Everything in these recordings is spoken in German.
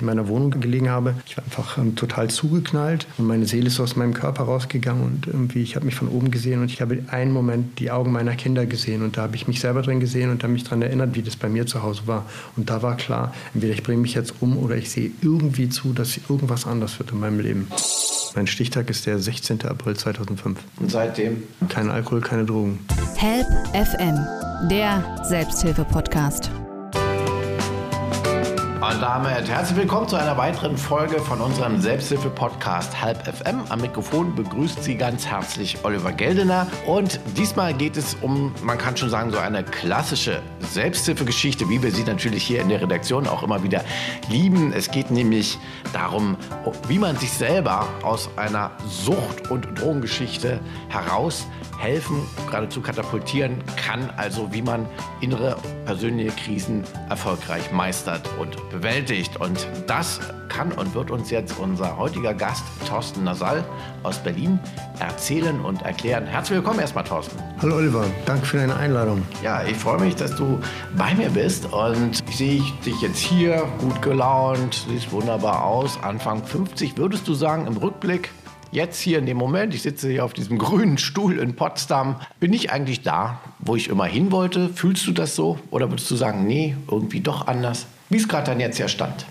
ich in meiner Wohnung gelegen habe. Ich war einfach ähm, total zugeknallt und meine Seele ist aus meinem Körper rausgegangen und irgendwie, ich habe mich von oben gesehen und ich habe einen Moment die Augen meiner Kinder gesehen und da habe ich mich selber drin gesehen und habe mich daran erinnert, wie das bei mir zu Hause war. Und da war klar, entweder ich bringe mich jetzt um oder ich sehe irgendwie zu, dass irgendwas anders wird in meinem Leben. Mein Stichtag ist der 16. April 2005. Und seitdem? Kein Alkohol, keine Drogen. Help FM, der Selbsthilfe-Podcast. Und damit herzlich willkommen zu einer weiteren Folge von unserem Selbsthilfe-Podcast Halb FM. Am Mikrofon begrüßt Sie ganz herzlich Oliver Geldener. Und diesmal geht es um, man kann schon sagen, so eine klassische Selbsthilfegeschichte, wie wir sie natürlich hier in der Redaktion auch immer wieder lieben. Es geht nämlich darum, wie man sich selber aus einer Sucht- und Drogengeschichte heraus helfen, geradezu katapultieren kann, also wie man innere persönliche Krisen erfolgreich meistert und bewältigt. Und das kann und wird uns jetzt unser heutiger Gast Thorsten Nasal aus Berlin erzählen und erklären. Herzlich willkommen erstmal, Thorsten. Hallo Oliver, danke für deine Einladung. Ja, ich freue mich, dass du bei mir bist und ich sehe dich jetzt hier, gut gelaunt, siehst wunderbar aus, Anfang 50. Würdest du sagen, im Rückblick, jetzt hier in dem Moment, ich sitze hier auf diesem grünen Stuhl in Potsdam, bin ich eigentlich da, wo ich immer hin wollte? Fühlst du das so? Oder würdest du sagen, nee, irgendwie doch anders? Wie ist gerade dein jetziger Stand?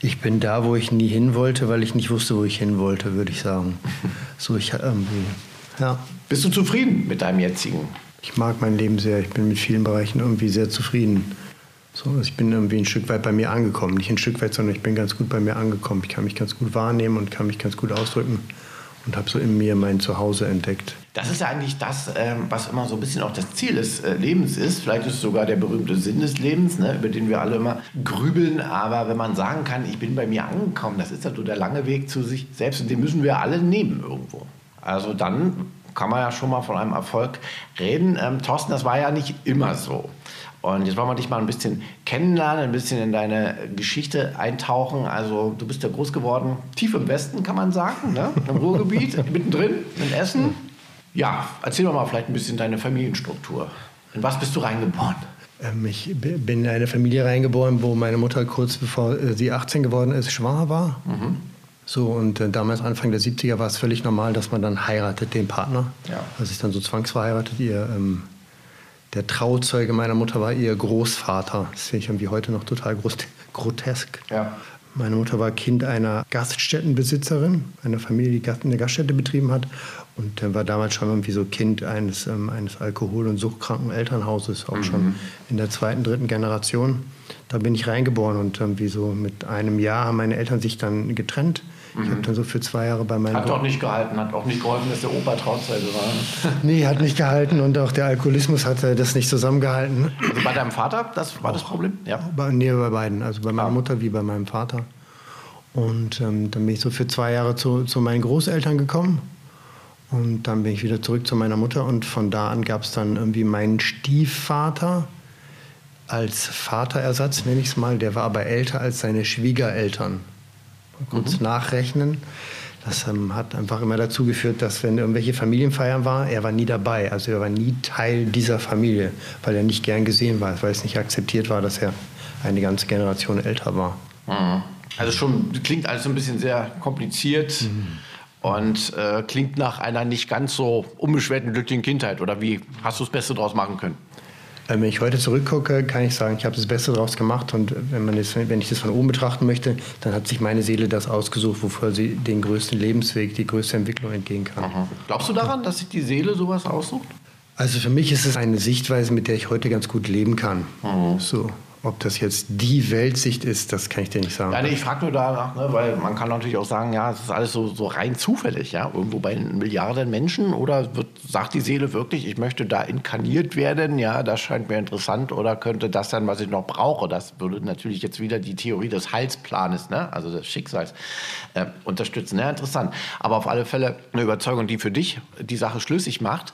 Ich bin da, wo ich nie hin wollte, weil ich nicht wusste, wo ich hin wollte, würde ich sagen. So, ich irgendwie, ja. Bist du zufrieden mit deinem jetzigen? Ich mag mein Leben sehr. Ich bin mit vielen Bereichen irgendwie sehr zufrieden. So, also ich bin irgendwie ein Stück weit bei mir angekommen. Nicht ein Stück weit, sondern ich bin ganz gut bei mir angekommen. Ich kann mich ganz gut wahrnehmen und kann mich ganz gut ausdrücken und habe so in mir mein Zuhause entdeckt. Das ist ja eigentlich das, ähm, was immer so ein bisschen auch das Ziel des äh, Lebens ist. Vielleicht ist es sogar der berühmte Sinn des Lebens, ne, über den wir alle immer grübeln. Aber wenn man sagen kann, ich bin bei mir angekommen, das ist ja so der lange Weg zu sich selbst und den müssen wir alle nehmen irgendwo. Also dann kann man ja schon mal von einem Erfolg reden. Ähm, Thorsten, das war ja nicht immer so. Und jetzt wollen wir dich mal ein bisschen kennenlernen, ein bisschen in deine Geschichte eintauchen. Also du bist ja groß geworden, tief im Westen kann man sagen, ne? im Ruhrgebiet, mittendrin, in Essen. Ja, erzähl doch mal vielleicht ein bisschen deine Familienstruktur. In was bist du reingeboren? Ähm, ich bin in eine Familie reingeboren, wo meine Mutter kurz bevor äh, sie 18 geworden ist, schwanger war. Mhm. So, und äh, damals, Anfang der 70er, war es völlig normal, dass man dann heiratet, den Partner. Ja. Also ist dann so zwangsverheiratet. Ihr ähm, der Trauzeuge meiner Mutter war ihr Großvater. Das finde ich irgendwie heute noch total grotesk. Ja. Meine Mutter war Kind einer Gaststättenbesitzerin, einer Familie, die eine Gaststätte betrieben hat. Und war damals schon irgendwie so Kind eines, ähm, eines alkohol- und suchtkranken Elternhauses, auch mhm. schon in der zweiten, dritten Generation. Da bin ich reingeboren und irgendwie so mit einem Jahr haben meine Eltern sich dann getrennt. Mhm. Ich habe dann so für zwei Jahre bei meinem. Hat doch nicht gehalten, hat auch nicht geholfen, dass der Opa Trauzeuge war. nee, hat nicht gehalten und auch der Alkoholismus hat äh, das nicht zusammengehalten. Also bei deinem Vater, das war auch. das Problem? Ja. Bei, nee, bei beiden. Also bei meiner ja. Mutter wie bei meinem Vater. Und ähm, dann bin ich so für zwei Jahre zu, zu meinen Großeltern gekommen. Und dann bin ich wieder zurück zu meiner Mutter und von da an gab es dann irgendwie meinen Stiefvater als Vaterersatz, nenne ich es mal. Der war aber älter als seine Schwiegereltern kurz mhm. nachrechnen. Das ähm, hat einfach immer dazu geführt, dass wenn irgendwelche Familienfeiern war, er war nie dabei. Also er war nie Teil dieser Familie, weil er nicht gern gesehen war, weil es nicht akzeptiert war, dass er eine ganze Generation älter war. Mhm. Also schon klingt alles ein bisschen sehr kompliziert. Mhm. Und äh, klingt nach einer nicht ganz so unbeschwerten, glücklichen Kindheit. Oder wie hast du das Beste daraus machen können? Wenn ich heute zurückgucke, kann ich sagen, ich habe das Beste daraus gemacht. Und wenn, man das, wenn ich das von oben betrachten möchte, dann hat sich meine Seele das ausgesucht, wofür sie den größten Lebensweg, die größte Entwicklung entgehen kann. Aha. Glaubst du daran, dass sich die Seele sowas aussucht? Also für mich ist es eine Sichtweise, mit der ich heute ganz gut leben kann. Mhm. So. Ob das jetzt die Weltsicht ist, das kann ich dir nicht sagen. Ja, nee, ich frage nur danach, ne, weil man kann natürlich auch sagen, ja, es ist alles so, so rein zufällig, ja, irgendwo bei Milliarden Menschen oder wird, sagt die Seele wirklich, ich möchte da inkarniert werden, ja, das scheint mir interessant oder könnte das sein, was ich noch brauche? Das würde natürlich jetzt wieder die Theorie des Heilsplanes, ne, also des Schicksals äh, unterstützen. Ja, interessant. Aber auf alle Fälle eine Überzeugung, die für dich die Sache schlüssig macht.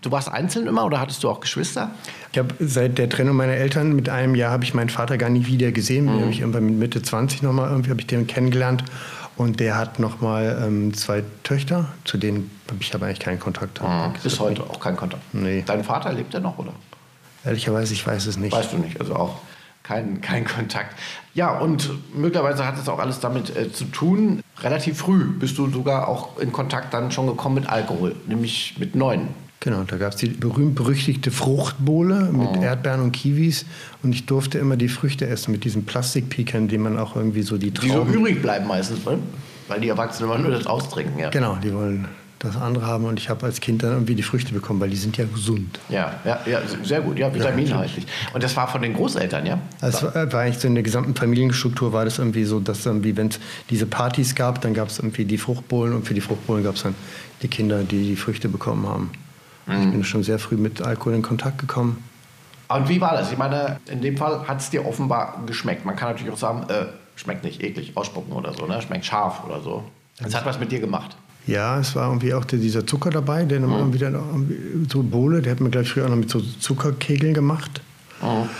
Du warst einzeln immer oder hattest du auch Geschwister? Ich habe seit der Trennung meiner Eltern mit einem Jahr habe ich meinen Vater gar nie wieder gesehen. Mhm. Habe ich irgendwann mit Mitte 20 noch mal irgendwie habe ich den kennengelernt und der hat noch mal ähm, zwei Töchter, zu denen habe ich aber eigentlich keinen Kontakt. Mhm. Bis heute auch keinen Kontakt. Nee. Dein Vater lebt er noch oder? Ehrlicherweise ich weiß es nicht. Weißt du nicht, also auch kein, kein Kontakt. Ja, und möglicherweise hat es auch alles damit äh, zu tun. Relativ früh bist du sogar auch in Kontakt dann schon gekommen mit Alkohol, nämlich mit neun. Genau, da gab es die berühmt-berüchtigte Fruchtbowle mit oh. Erdbeeren und Kiwis. Und ich durfte immer die Früchte essen mit diesen Plastikpikern, die man auch irgendwie so die Trauben... Die so übrig bleiben meistens, ne? weil die Erwachsenen immer nur das austrinken. Ja. Genau, die wollen das andere haben und ich habe als Kind dann irgendwie die Früchte bekommen, weil die sind ja gesund. Ja, ja, ja sehr gut, ja, vitaminhaltig. Und das war von den Großeltern, ja? War, war, eigentlich so in der gesamten Familienstruktur war das irgendwie so, dass irgendwie, wenn es diese Partys gab, dann gab es irgendwie die Fruchtbohlen und für die Fruchtbohlen gab es dann die Kinder, die die Früchte bekommen haben. Mhm. Ich bin schon sehr früh mit Alkohol in Kontakt gekommen. Und wie war das? Ich meine, in dem Fall hat es dir offenbar geschmeckt. Man kann natürlich auch sagen, äh, schmeckt nicht eklig, ausspucken oder so, ne? schmeckt scharf oder so. Es hat was mit dir gemacht. Ja, es war irgendwie auch dieser Zucker dabei, der mhm. dann so Bohle, der hat man gleich früher auch noch mit so Zuckerkegeln gemacht. Mhm.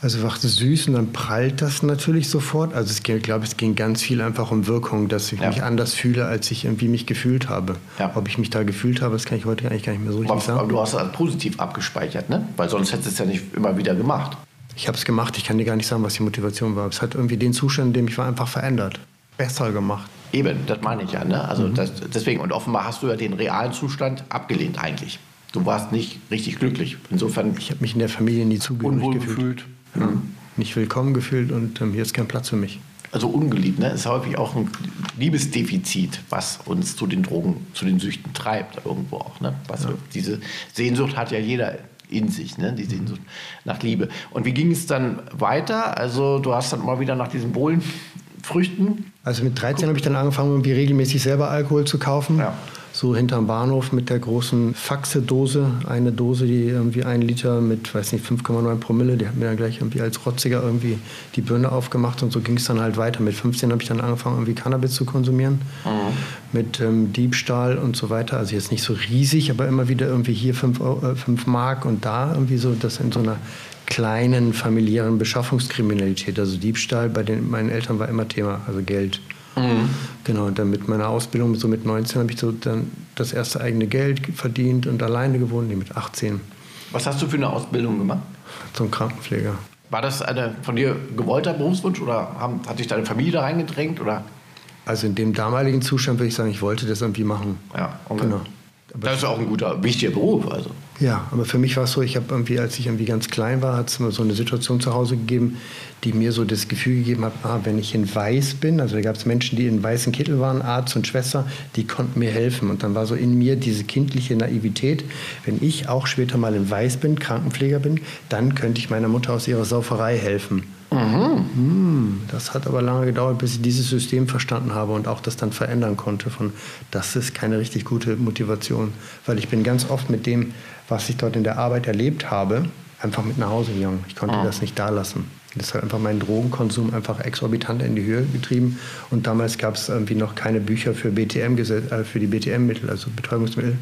Also war das süß und dann prallt das natürlich sofort. Also es, ich glaube, es ging ganz viel einfach um Wirkung, dass ich ja. mich anders fühle, als ich irgendwie mich gefühlt habe. Ja. Ob ich mich da gefühlt habe, das kann ich heute eigentlich gar nicht mehr so richtig aber, sagen. Aber du hast das positiv abgespeichert, ne? Weil sonst hättest du es ja nicht immer wieder gemacht. Ich habe es gemacht, ich kann dir gar nicht sagen, was die Motivation war. Es hat irgendwie den Zustand, in dem ich war, einfach verändert. Besser gemacht. Eben, das meine ich ja. Ne? Also mhm. das, deswegen, und offenbar hast du ja den realen Zustand abgelehnt eigentlich. Du warst nicht richtig glücklich. Insofern. Ich habe mich in der Familie nie zugehörig gefühlt. gefühlt. Mhm. Nicht willkommen gefühlt und ähm, hier ist kein Platz für mich. Also ungeliebt, ne? Ist häufig auch ein Liebesdefizit, was uns zu den Drogen, zu den Süchten treibt, irgendwo auch. Ne? Was ja. Diese Sehnsucht hat ja jeder in sich, ne? die Sehnsucht nach Liebe. Und wie ging es dann weiter? Also du hast dann mal wieder nach diesen Bohlenfrüchten. Also mit 13 habe ich dann angefangen, irgendwie regelmäßig selber Alkohol zu kaufen. Ja so hinterm Bahnhof mit der großen Faxe-Dose. Eine Dose, die irgendwie ein Liter mit, weiß nicht, 5,9 Promille, die hat mir dann gleich irgendwie als Rotziger irgendwie die Birne aufgemacht und so ging es dann halt weiter. Mit 15 habe ich dann angefangen, irgendwie Cannabis zu konsumieren. Mhm. Mit ähm, Diebstahl und so weiter. Also jetzt nicht so riesig, aber immer wieder irgendwie hier 5 äh, Mark und da irgendwie so, das in so einer kleinen familiären Beschaffungskriminalität. Also Diebstahl bei den, meinen Eltern war immer Thema, also Geld. Mhm. Genau, und dann mit meiner Ausbildung, so mit 19, habe ich so dann das erste eigene Geld verdient und alleine gewohnt, nee, mit 18. Was hast du für eine Ausbildung gemacht? Zum Krankenpfleger. War das eine von dir gewollter Berufswunsch oder haben, hat dich deine Familie da reingedrängt? Oder? Also in dem damaligen Zustand würde ich sagen, ich wollte das irgendwie machen. Ja, okay. genau. Aber das ist auch ein guter, wichtiger Beruf. Also. Ja, aber für mich war es so, ich habe irgendwie, als ich irgendwie ganz klein war, hat es mir so eine Situation zu Hause gegeben, die mir so das Gefühl gegeben hat, ah, wenn ich in Weiß bin, also da gab es Menschen, die in weißen Kittel waren, Arzt und Schwester, die konnten mir helfen. Und dann war so in mir diese kindliche Naivität, wenn ich auch später mal in Weiß bin, Krankenpfleger bin, dann könnte ich meiner Mutter aus ihrer Sauferei helfen. Mhm. Das hat aber lange gedauert, bis ich dieses System verstanden habe und auch das dann verändern konnte. Von das ist keine richtig gute Motivation, weil ich bin ganz oft mit dem, was ich dort in der Arbeit erlebt habe, einfach mit nach Hause gegangen. Ich konnte mhm. das nicht da lassen. Das hat einfach meinen Drogenkonsum einfach exorbitant in die Höhe getrieben. Und damals gab es irgendwie noch keine Bücher für BTM, äh, für die BTM-Mittel, also Betäubungsmittel.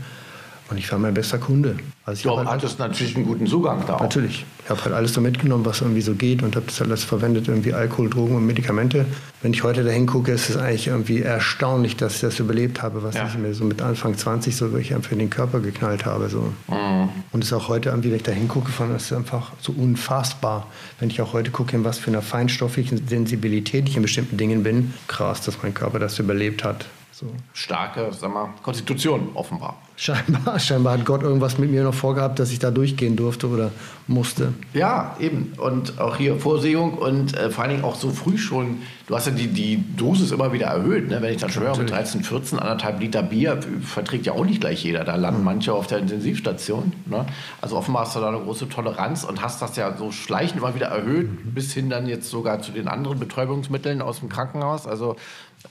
Und ich war mein bester Kunde. Also du halt hattest natürlich einen guten Zugang da auch. Natürlich. Ich habe halt alles so mitgenommen, was irgendwie so geht und habe das alles verwendet, irgendwie Alkohol, Drogen und Medikamente. Wenn ich heute dahin gucke, ist es eigentlich irgendwie erstaunlich, dass ich das überlebt habe, was ja. ich mir so mit Anfang 20 so wirklich einfach in den Körper geknallt habe. So. Mhm. Und es ist auch heute irgendwie, wenn ich da hingucke, von, ist einfach so unfassbar. Wenn ich auch heute gucke, in was für einer feinstofflichen Sensibilität ich in bestimmten Dingen bin, krass, dass mein Körper das überlebt hat. So. Starke, sag mal, Konstitution offenbar. Scheinbar, scheinbar hat Gott irgendwas mit mir noch vorgehabt, dass ich da durchgehen durfte oder musste. Ja, eben. Und auch hier Vorsehung und äh, vor allen Dingen auch so früh schon. Du hast ja die, die Dosis immer wieder erhöht. Ne? Wenn ich dann schon höre, mit 13, 14, anderthalb Liter Bier verträgt ja auch nicht gleich jeder. Da landen mhm. manche auf der Intensivstation. Ne? Also offenbar hast du da eine große Toleranz und hast das ja so schleichend immer wieder erhöht, mhm. bis hin dann jetzt sogar zu den anderen Betäubungsmitteln aus dem Krankenhaus. Also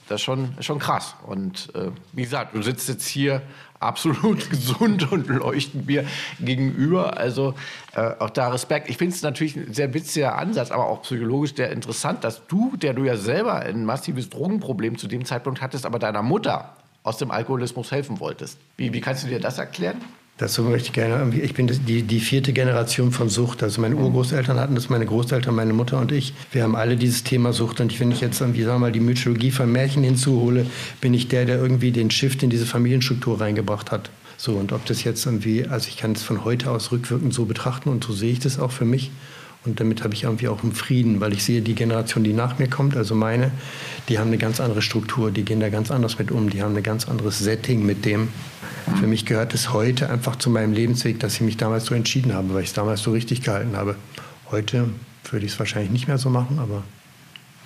das ist schon, schon krass. Und äh, wie gesagt, du sitzt jetzt hier absolut gesund und leuchtend mir gegenüber. Also äh, auch da Respekt. Ich finde es natürlich ein sehr witziger Ansatz, aber auch psychologisch sehr interessant, dass du, der du ja selber ein massives Drogenproblem zu dem Zeitpunkt hattest, aber deiner Mutter aus dem Alkoholismus helfen wolltest. Wie, wie kannst du dir das erklären? Dazu möchte ich gerne, ich bin die, die vierte Generation von Sucht. Also meine Urgroßeltern hatten das, meine Großeltern, meine Mutter und ich. Wir haben alle dieses Thema Sucht. Und wenn ich jetzt irgendwie, sagen wir mal, die Mythologie von Märchen hinzuhole, bin ich der, der irgendwie den Shift in diese Familienstruktur reingebracht hat. So, und ob das jetzt irgendwie, also ich kann es von heute aus rückwirkend so betrachten und so sehe ich das auch für mich. Und damit habe ich irgendwie auch einen Frieden, weil ich sehe, die Generation, die nach mir kommt, also meine, die haben eine ganz andere Struktur, die gehen da ganz anders mit um, die haben ein ganz anderes Setting mit dem. Für mich gehört es heute einfach zu meinem Lebensweg, dass ich mich damals so entschieden habe, weil ich es damals so richtig gehalten habe. Heute würde ich es wahrscheinlich nicht mehr so machen, aber.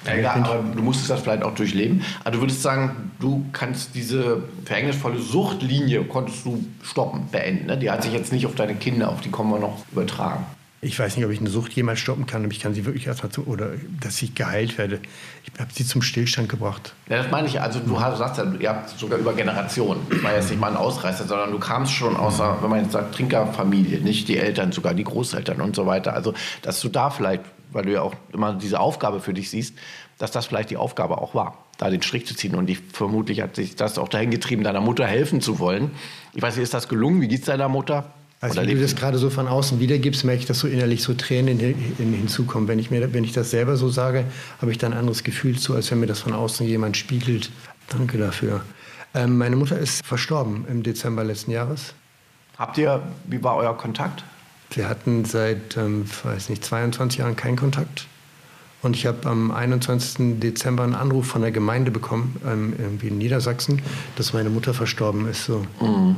Ja, ja, aber du musstest das vielleicht auch durchleben. Also du würdest sagen, du kannst diese verhängnisvolle Suchtlinie konntest du stoppen, beenden. Ne? Die hat sich jetzt nicht auf deine Kinder, auf die kommen wir noch übertragen. Ich weiß nicht, ob ich eine Sucht jemals stoppen kann, aber ich kann sie wirklich erstmal zu, oder dass ich geheilt werde. Ich habe sie zum Stillstand gebracht. Ja, das meine ich. Also du sagst ja, ihr habt sogar über Generationen. Das war jetzt nicht mal ein Ausreißer, sondern du kamst schon aus einer, wenn man jetzt sagt, Trinkerfamilie, nicht die Eltern, sogar die Großeltern und so weiter. Also, dass du da vielleicht, weil du ja auch immer diese Aufgabe für dich siehst, dass das vielleicht die Aufgabe auch war, da den Strich zu ziehen. Und ich vermutlich hat sich das auch dahin getrieben, deiner Mutter helfen zu wollen. Ich weiß nicht, ist das gelungen? Wie geht es deiner Mutter? Also wenn du das gerade so von außen wiedergibst, merke ich, dass so innerlich so Tränen hin, hin, hinzukommen. Wenn ich, mir, wenn ich das selber so sage, habe ich da ein anderes Gefühl zu, als wenn mir das von außen jemand spiegelt. Danke dafür. Ähm, meine Mutter ist verstorben im Dezember letzten Jahres. Habt ihr, wie war euer Kontakt? Wir hatten seit, ähm, weiß nicht, 22 Jahren keinen Kontakt. Und ich habe am 21. Dezember einen Anruf von der Gemeinde bekommen, ähm, irgendwie in Niedersachsen, dass meine Mutter verstorben ist. So. Mhm.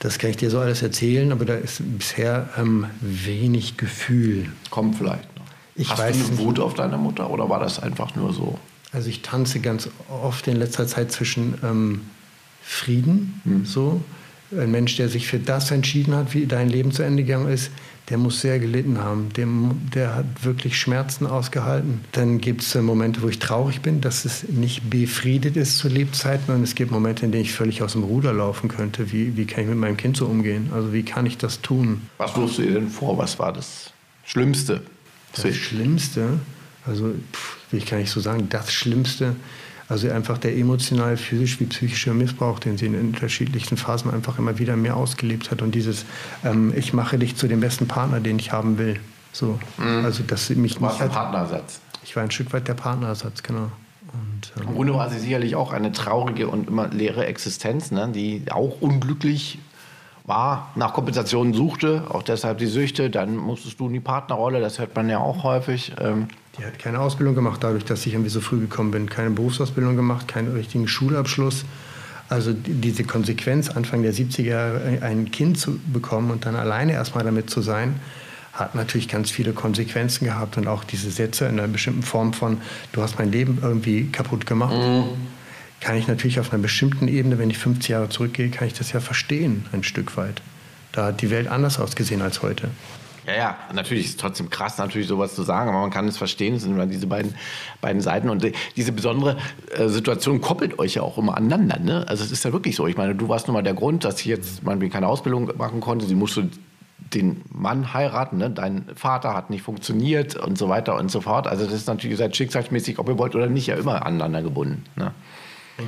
Das kann ich dir so alles erzählen, aber da ist bisher ähm, wenig Gefühl. Kommt vielleicht noch. Ich Hast du eine Wut auf deine Mutter oder war das einfach nur so? Also ich tanze ganz oft in letzter Zeit zwischen ähm, Frieden, hm. so. Ein Mensch, der sich für das entschieden hat, wie dein Leben zu Ende gegangen ist, der muss sehr gelitten haben. Der, der hat wirklich Schmerzen ausgehalten. Dann gibt es Momente, wo ich traurig bin, dass es nicht befriedet ist zu Lebzeiten. Und es gibt Momente, in denen ich völlig aus dem Ruder laufen könnte. Wie, wie kann ich mit meinem Kind so umgehen? Also wie kann ich das tun? Was wirfst du dir denn vor? Was war das Schlimmste? Das Schlimmste? Also, pff, wie kann ich so sagen, das Schlimmste also einfach der emotional, physisch wie psychische Missbrauch, den sie in unterschiedlichsten Phasen einfach immer wieder mehr ausgelebt hat. Und dieses, ähm, ich mache dich zu dem besten Partner, den ich haben will. So. Mhm. Also, dass sie mich du nicht. Ein Partnersatz. Ich war ein Stück weit der Partnersatz, genau. Und, ähm, Im Grunde war sie sicherlich auch eine traurige und immer leere Existenz, ne, die auch unglücklich war, nach Kompensationen suchte, auch deshalb die Süchte. Dann musstest du in die Partnerrolle, das hört man ja auch häufig. Ähm, die hat keine Ausbildung gemacht, dadurch, dass ich irgendwie so früh gekommen bin. Keine Berufsausbildung gemacht, keinen richtigen Schulabschluss. Also diese Konsequenz, Anfang der 70er Jahre ein Kind zu bekommen und dann alleine erstmal damit zu sein, hat natürlich ganz viele Konsequenzen gehabt und auch diese Sätze in einer bestimmten Form von, du hast mein Leben irgendwie kaputt gemacht. Mhm. Kann ich natürlich auf einer bestimmten Ebene, wenn ich 50 Jahre zurückgehe, kann ich das ja verstehen, ein Stück weit. Da hat die Welt anders ausgesehen als heute. Ja, ja, natürlich ist es trotzdem krass, natürlich sowas zu sagen, aber man kann es verstehen, es sind immer diese beiden, beiden Seiten und diese besondere äh, Situation koppelt euch ja auch immer aneinander. Ne? Also es ist ja wirklich so. Ich meine, du warst nun mal der Grund, dass ich jetzt man keine Ausbildung machen konnte. Sie musste den Mann heiraten, ne? dein Vater hat nicht funktioniert und so weiter und so fort. Also das ist natürlich, ihr seid schicksalsmäßig, ob ihr wollt oder nicht, ja immer aneinander gebunden. Ne?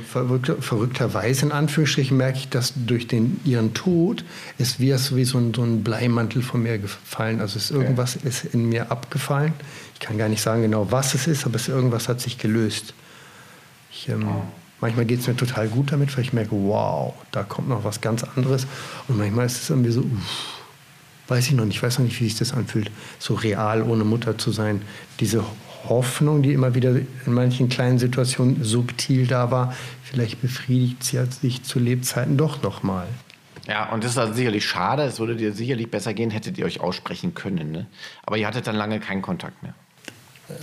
Verrückter, verrückterweise in Anführungsstrichen merke ich, dass durch den, ihren Tod ist wie, wie so, ein, so ein Bleimantel von mir gefallen. Also ist irgendwas okay. ist in mir abgefallen. Ich kann gar nicht sagen genau, was es ist, aber es, irgendwas hat sich gelöst. Ich, ähm, oh. Manchmal geht es mir total gut damit, weil ich merke, wow, da kommt noch was ganz anderes. Und manchmal ist es irgendwie so, uff, weiß ich noch nicht, ich weiß noch nicht, wie sich das anfühlt, so real ohne Mutter zu sein. Diese Hoffnung, die immer wieder in manchen kleinen Situationen subtil da war, vielleicht befriedigt sie sich zu Lebzeiten doch noch mal. Ja, und das ist also sicherlich schade. Es würde dir sicherlich besser gehen, hättet ihr euch aussprechen können. Ne? Aber ihr hattet dann lange keinen Kontakt mehr.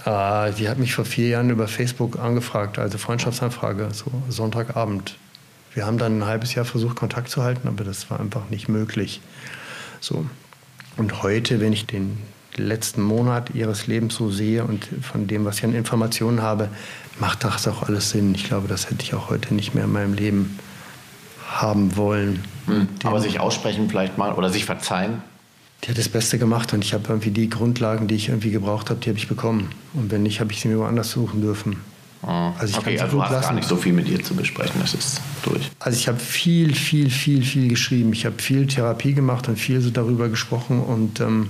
Äh, die hat mich vor vier Jahren über Facebook angefragt, also Freundschaftsanfrage, so Sonntagabend. Wir haben dann ein halbes Jahr versucht, Kontakt zu halten, aber das war einfach nicht möglich. So. Und heute, wenn ich den letzten Monat ihres Lebens so sehe und von dem, was ich an Informationen habe, macht das auch alles Sinn. Ich glaube, das hätte ich auch heute nicht mehr in meinem Leben haben wollen. Hm. Aber sich aussprechen vielleicht mal oder sich verzeihen? Die hat das Beste gemacht und ich habe irgendwie die Grundlagen, die ich irgendwie gebraucht habe, die habe ich bekommen. Und wenn nicht, habe ich sie mir woanders suchen dürfen. Ah. Also ich okay, also du hast lassen. gar nicht so viel mit ihr zu besprechen, das ist durch. Also ich habe viel, viel, viel, viel geschrieben. Ich habe viel Therapie gemacht und viel so darüber gesprochen und ähm,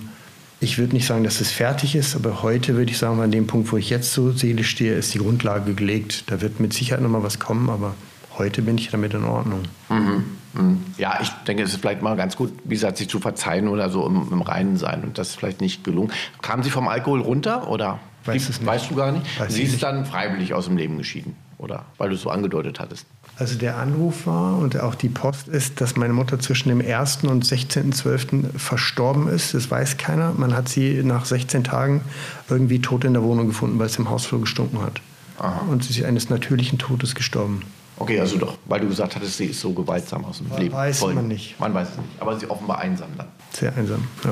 ich würde nicht sagen, dass es fertig ist, aber heute würde ich sagen, an dem Punkt, wo ich jetzt so seelisch stehe, ist die Grundlage gelegt. Da wird mit Sicherheit noch mal was kommen, aber heute bin ich damit in Ordnung. Mhm. Mhm. Ja, ich denke, es ist vielleicht mal ganz gut, wie gesagt, sich zu verzeihen oder so im, im Reinen sein. Und das ist vielleicht nicht gelungen. Kamen Sie vom Alkohol runter oder? Weiß nicht. Weißt du gar nicht? Weiß Sie ist nicht. dann freiwillig aus dem Leben geschieden, oder? Weil du es so angedeutet hattest. Also der Anruf war und auch die Post ist, dass meine Mutter zwischen dem 1. und 16.12. verstorben ist. Das weiß keiner. Man hat sie nach 16 Tagen irgendwie tot in der Wohnung gefunden, weil es im Hausflur gestunken hat. Aha. Und sie ist eines natürlichen Todes gestorben. Okay, also doch, weil du gesagt hattest, sie ist so gewaltsam aus dem Weiß Leben. man Voll. nicht. Man weiß es nicht. Aber sie offenbar einsam dann. Sehr einsam. Ja.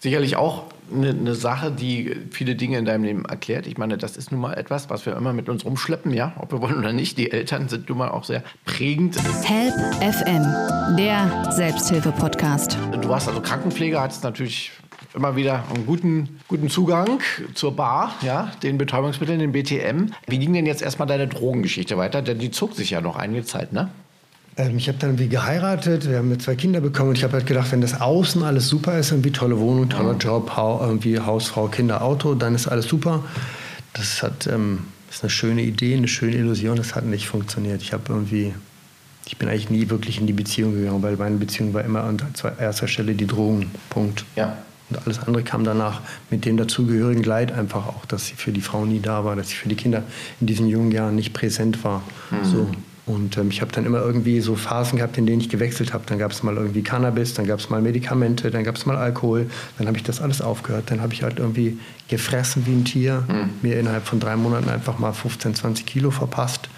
Sicherlich auch eine, eine Sache, die viele Dinge in deinem Leben erklärt. Ich meine, das ist nun mal etwas, was wir immer mit uns rumschleppen, ja, ob wir wollen oder nicht. Die Eltern sind nun mal auch sehr prägend. Help FM, der Selbsthilfe-Podcast. Du warst also Krankenpfleger, hattest natürlich immer wieder einen guten, guten Zugang zur Bar, ja, den Betäubungsmitteln, den BTM. Wie ging denn jetzt erstmal deine Drogengeschichte weiter? Denn die zog sich ja noch einige Zeit, ne? Ähm, ich habe dann irgendwie geheiratet, wir haben zwei Kinder bekommen und ich habe halt gedacht, wenn das Außen alles super ist, irgendwie tolle Wohnung, toller Job, Hau, irgendwie Hausfrau, Kinder, Auto, dann ist alles super. Das hat, ähm, ist eine schöne Idee, eine schöne Illusion, das hat nicht funktioniert. Ich habe irgendwie, ich bin eigentlich nie wirklich in die Beziehung gegangen, weil meine Beziehung war immer an erster Stelle die Drogen, Punkt. Ja. Und alles andere kam danach mit dem dazugehörigen Leid einfach auch, dass sie für die Frau nie da war, dass sie für die Kinder in diesen jungen Jahren nicht präsent war. So. Und ähm, ich habe dann immer irgendwie so Phasen gehabt, in denen ich gewechselt habe. Dann gab es mal irgendwie Cannabis, dann gab es mal Medikamente, dann gab es mal Alkohol. Dann habe ich das alles aufgehört. Dann habe ich halt irgendwie gefressen wie ein Tier, mir innerhalb von drei Monaten einfach mal 15, 20 Kilo verpasst.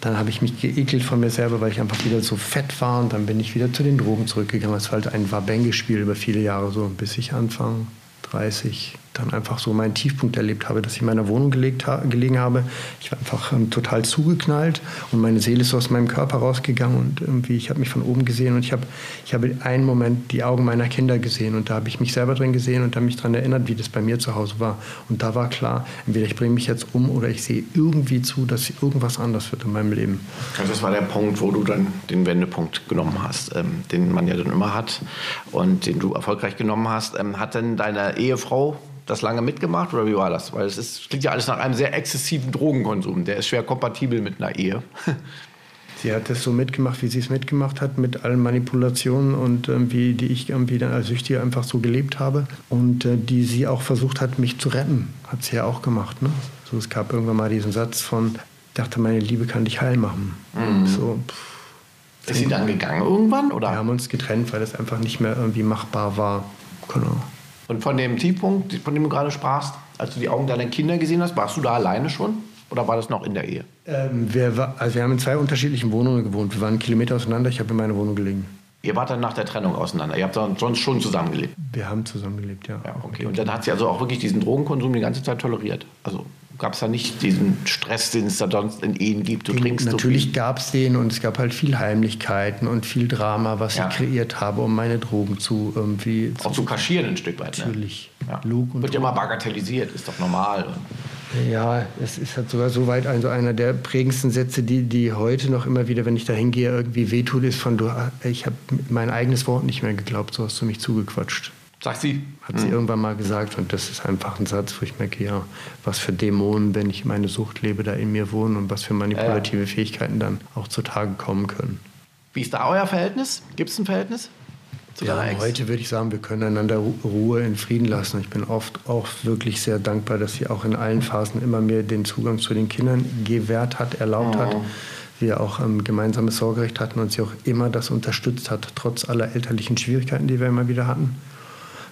Dann habe ich mich geekelt von mir selber, weil ich einfach wieder so fett war. Und dann bin ich wieder zu den Drogen zurückgegangen. Es war halt ein Wabenge-Spiel über viele Jahre so, bis ich Anfang 30 dann einfach so meinen Tiefpunkt erlebt habe, dass ich in meiner Wohnung gelegt ha gelegen habe. Ich war einfach ähm, total zugeknallt und meine Seele ist aus meinem Körper rausgegangen und irgendwie, ich habe mich von oben gesehen und ich habe ich habe einen Moment die Augen meiner Kinder gesehen und da habe ich mich selber drin gesehen und habe mich daran erinnert, wie das bei mir zu Hause war. Und da war klar, entweder ich bringe mich jetzt um oder ich sehe irgendwie zu, dass irgendwas anders wird in meinem Leben. Also das war der Punkt, wo du dann den Wendepunkt genommen hast, ähm, den man ja dann immer hat und den du erfolgreich genommen hast. Ähm, hat denn deine Ehefrau das lange mitgemacht oder wie war das? Weil es ist, klingt ja alles nach einem sehr exzessiven Drogenkonsum. Der ist schwer kompatibel mit einer Ehe. Sie hat es so mitgemacht, wie sie es mitgemacht hat, mit allen Manipulationen und irgendwie, die ich irgendwie dann als Süchtiger einfach so gelebt habe und äh, die sie auch versucht hat, mich zu retten. Hat sie ja auch gemacht. Ne? So, es gab irgendwann mal diesen Satz von, ich dachte, meine Liebe kann dich heil machen. So, pff, Ist sie dann gegangen irgendwann? Oder? wir haben uns getrennt, weil es einfach nicht mehr irgendwie machbar war. Genau. Und von dem Tiefpunkt, von dem du gerade sprachst, als du die Augen deiner Kinder gesehen hast, warst du da alleine schon? Oder war das noch in der Ehe? Ähm, wir, war, also wir haben in zwei unterschiedlichen Wohnungen gewohnt. Wir waren einen Kilometer auseinander. Ich habe in meiner Wohnung gelegen. Ihr wart dann nach der Trennung auseinander. Ihr habt dann sonst schon zusammengelebt. Wir haben zusammengelebt, ja. Ja, okay. Und dann hat sie also auch wirklich diesen Drogenkonsum die ganze Zeit toleriert. Also gab es da nicht diesen Stress, den es da sonst in Ehen gibt. Du trinkst Natürlich gab es den und es gab halt viel Heimlichkeiten und viel Drama, was Ja. ich kreiert habe, um meine Drogen zu irgendwie Auch zu kaschieren ein Stück weit. Ne? Natürlich. Ja. Lug und Wird ja immer bagatellisiert, ist doch normal. Ja, es ist halt sogar so weit also einer der prägendsten Sätze, die, die heute noch immer wieder, wenn ich da hingehe, irgendwie wehtut, ist von, du, ich habe mein eigenes Wort nicht mehr geglaubt, so hast du mich zugequatscht. Sagt sie. Hat sie irgendwann mal gesagt und das ist einfach ein Satz, wo ich merke, ja, was für Dämonen, wenn ich meine Sucht lebe, da in mir wohnen und was für manipulative Fähigkeiten dann auch zutage kommen können. Wie ist da euer Verhältnis? Gibt es ein Verhältnis? Ja, heute würde ich sagen, wir können einander Ru- Ruhe in Frieden lassen. Ich bin oft auch wirklich sehr dankbar, dass sie auch in allen Phasen immer mir den Zugang zu den Kindern gewährt hat, erlaubt hat. Wir auch ähm, gemeinsames Sorgerecht hatten und sie auch immer das unterstützt hat, trotz aller elterlichen Schwierigkeiten, die wir immer wieder hatten.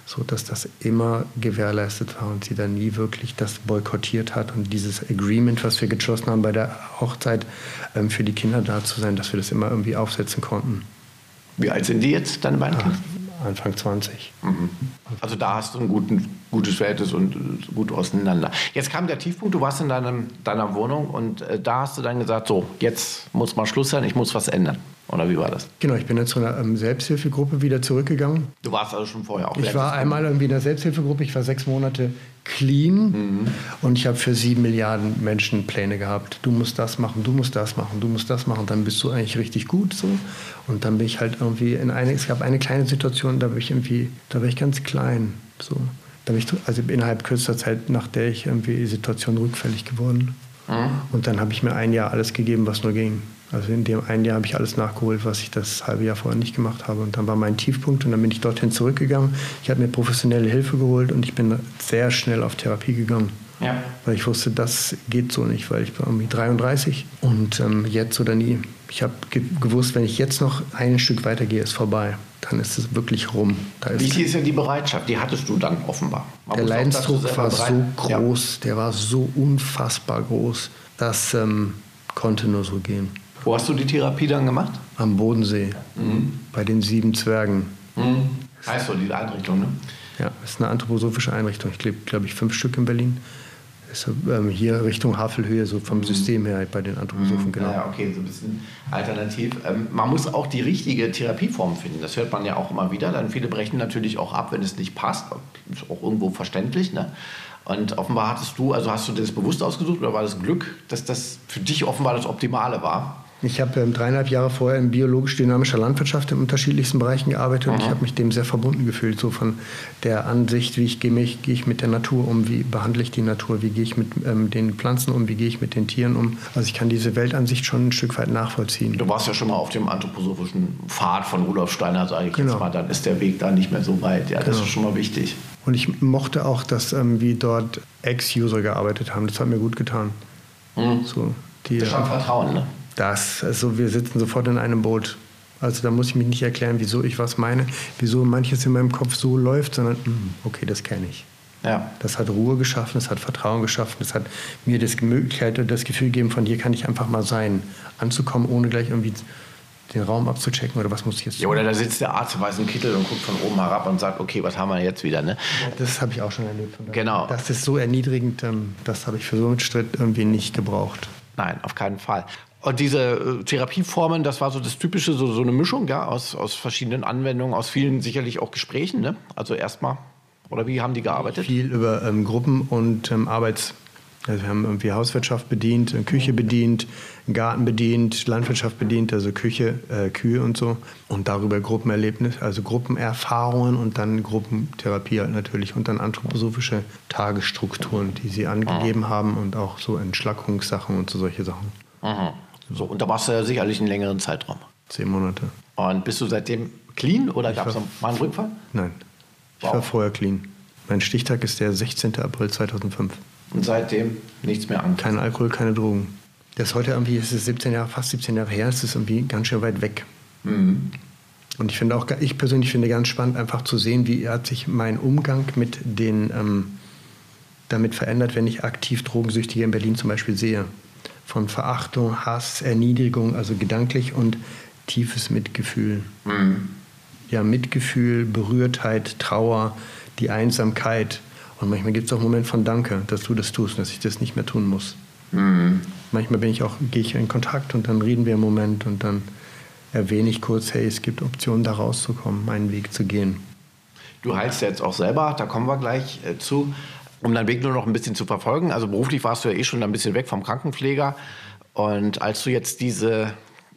So dass das immer gewährleistet war und sie dann nie wirklich das boykottiert hat und dieses Agreement, was wir geschlossen haben bei der Hochzeit, ähm, für die Kinder da zu sein, dass wir das immer irgendwie aufsetzen konnten. Wie alt sind die jetzt, deine beiden Kinder? Anfang 20. Also da hast du ein guten, gutes Verhältnis und äh, gut auseinander. Jetzt kam der Tiefpunkt, du warst in deinem, deiner Wohnung und äh, da hast du dann gesagt, so, jetzt muss mal Schluss sein, ich muss was ändern. Oder wie war das? Genau, ich bin dann zu einer ähm, Selbsthilfegruppe wieder zurückgegangen. Du warst also schon vorher auch. Ich war einmal irgendwie in der Selbsthilfegruppe, ich war sechs Monate clean und ich habe für sieben Milliarden Menschen Pläne gehabt. Du musst das machen, du musst das machen, du musst das machen, dann bist du eigentlich richtig gut so. Und dann bin ich halt irgendwie in eine, es gab eine kleine Situation, da war ich irgendwie, da war ich ganz klein so. Da bin ich also innerhalb kürzester Zeit, nach der ich irgendwie die Situation rückfällig geworden. Und dann habe ich mir ein Jahr alles gegeben, was nur ging. Also in dem einen Jahr habe ich alles nachgeholt, was ich das halbe Jahr vorher nicht gemacht habe. Und dann war mein Tiefpunkt und dann bin ich dorthin zurückgegangen. Ich habe mir professionelle Hilfe geholt und ich bin sehr schnell auf Therapie gegangen. Ja. Weil ich wusste, das geht so nicht, weil ich war irgendwie 33 und ähm, jetzt oder nie. Ich habe ge gewusst, wenn ich jetzt noch ein Stück weitergehe, ist vorbei. Dann ist es wirklich rum. Wie ist denn die Bereitschaft? Die hattest du dann offenbar. Man der Leidensdruck war so groß, ja. der war so unfassbar groß. Das ähm, konnte nur so gehen. Wo hast du die Therapie dann gemacht? Am Bodensee, mhm. bei den sieben Zwergen. Mhm. Heißt so, diese Einrichtung, ne? Ja, das ist eine anthroposophische Einrichtung. Ich lebe, glaube ich, fünf Stück in Berlin. Ist, ähm, hier Richtung Havelhöhe, so vom mhm. System her bei den Anthroposophen, mhm. genau. Ja, okay, so ein bisschen alternativ. Ähm, man muss auch die richtige Therapieform finden. Das hört man ja auch immer wieder. Dann viele brechen natürlich auch ab, wenn es nicht passt. Ist auch irgendwo verständlich. Ne? Und offenbar hattest du, also hast du das bewusst ausgesucht oder war das Glück, dass das für dich offenbar das Optimale war? Ich habe ähm, dreieinhalb Jahre vorher in biologisch-dynamischer Landwirtschaft in unterschiedlichsten Bereichen gearbeitet und ich habe mich dem sehr verbunden gefühlt, so von der Ansicht, wie ich gehe geh ich mit der Natur um, wie behandle ich die Natur, wie gehe ich mit ähm, den Pflanzen um, wie gehe ich mit den Tieren um. Also ich kann diese Weltansicht schon ein Stück weit nachvollziehen. Du warst ja schon mal auf dem anthroposophischen Pfad von Rudolf Steiner, sage ich genau. jetzt mal, dann ist der Weg da nicht mehr so weit. Ja, das genau. ist schon mal wichtig. Und ich mochte auch, dass ähm, wie dort Ex-User gearbeitet haben. Das hat mir gut getan. Mhm. So, die, das ist schon Vertrauen, ne? Das, also wir sitzen sofort in einem Boot. Also da muss ich mich nicht erklären, wieso ich was meine, wieso manches in meinem Kopf so läuft, sondern hm, okay, das kenne ich. Ja. Das hat Ruhe geschaffen, das hat Vertrauen geschaffen, das hat mir das Möglichkeit und das Gefühl gegeben, von hier kann ich einfach mal sein, anzukommen, ohne gleich irgendwie den Raum abzuchecken oder was muss ich jetzt tun? Ja, oder da sitzt der Arzt im weißen Kittel und guckt von oben herab und sagt, okay, was haben wir jetzt wieder? Ne? Das habe ich auch schon erlebt. Genau. Das ist so erniedrigend, ähm, das habe ich für so einen Schritt irgendwie nicht gebraucht. Nein, auf keinen Fall. Und diese äh, Therapieformen, das war so das Typische, so, so eine Mischung ja, aus, aus verschiedenen Anwendungen, aus vielen sicherlich auch Gesprächen. Ne? Also erstmal, oder wie haben die gearbeitet? Viel über ähm, Gruppen und ähm, Arbeits... Also wir haben irgendwie Hauswirtschaft bedient, äh, Küche bedient, Garten bedient, Landwirtschaft bedient, also Küche, äh, Kühe und so. Und darüber Gruppenerlebnis, also Gruppenerfahrungen und dann Gruppentherapie halt natürlich und dann anthroposophische Tagesstrukturen, die sie angegeben ah. haben und auch so Entschlackungssachen und so solche Sachen. Mhm. So, und da warst du ja sicherlich einen längeren Zeitraum. Zehn Monate. Und bist du seitdem clean oder gab es mal einen Rückfall? Nein. Ich wow. war vorher clean. Mein Stichtag ist der 16. April 2005. Und seitdem nichts mehr an? Kein Alkohol, keine Drogen. Das ist heute irgendwie, ist es 17 Jahre, fast 17 Jahre her, ist es irgendwie ganz schön weit weg. Mhm. Und ich finde auch, ich persönlich finde ganz spannend, einfach zu sehen, wie hat sich mein Umgang mit den, ähm, damit verändert, wenn ich aktiv Drogensüchtige in Berlin zum Beispiel sehe von Verachtung, Hass, Erniedrigung, also gedanklich und tiefes Mitgefühl. Mhm. Ja, Mitgefühl, Berührtheit, Trauer, die Einsamkeit. Und manchmal gibt es auch einen Moment von Danke, dass du das tust, dass ich das nicht mehr tun muss. Mhm. Manchmal bin ich auch, gehe ich in Kontakt und dann reden wir einen Moment und dann erwähne ich kurz, hey, es gibt Optionen, da rauszukommen, meinen Weg zu gehen. Du heilst ja jetzt auch selber, da kommen wir gleich äh, zu um deinen Weg nur noch ein bisschen zu verfolgen. Also beruflich warst du ja eh schon ein bisschen weg vom Krankenpfleger. Und als du jetzt diese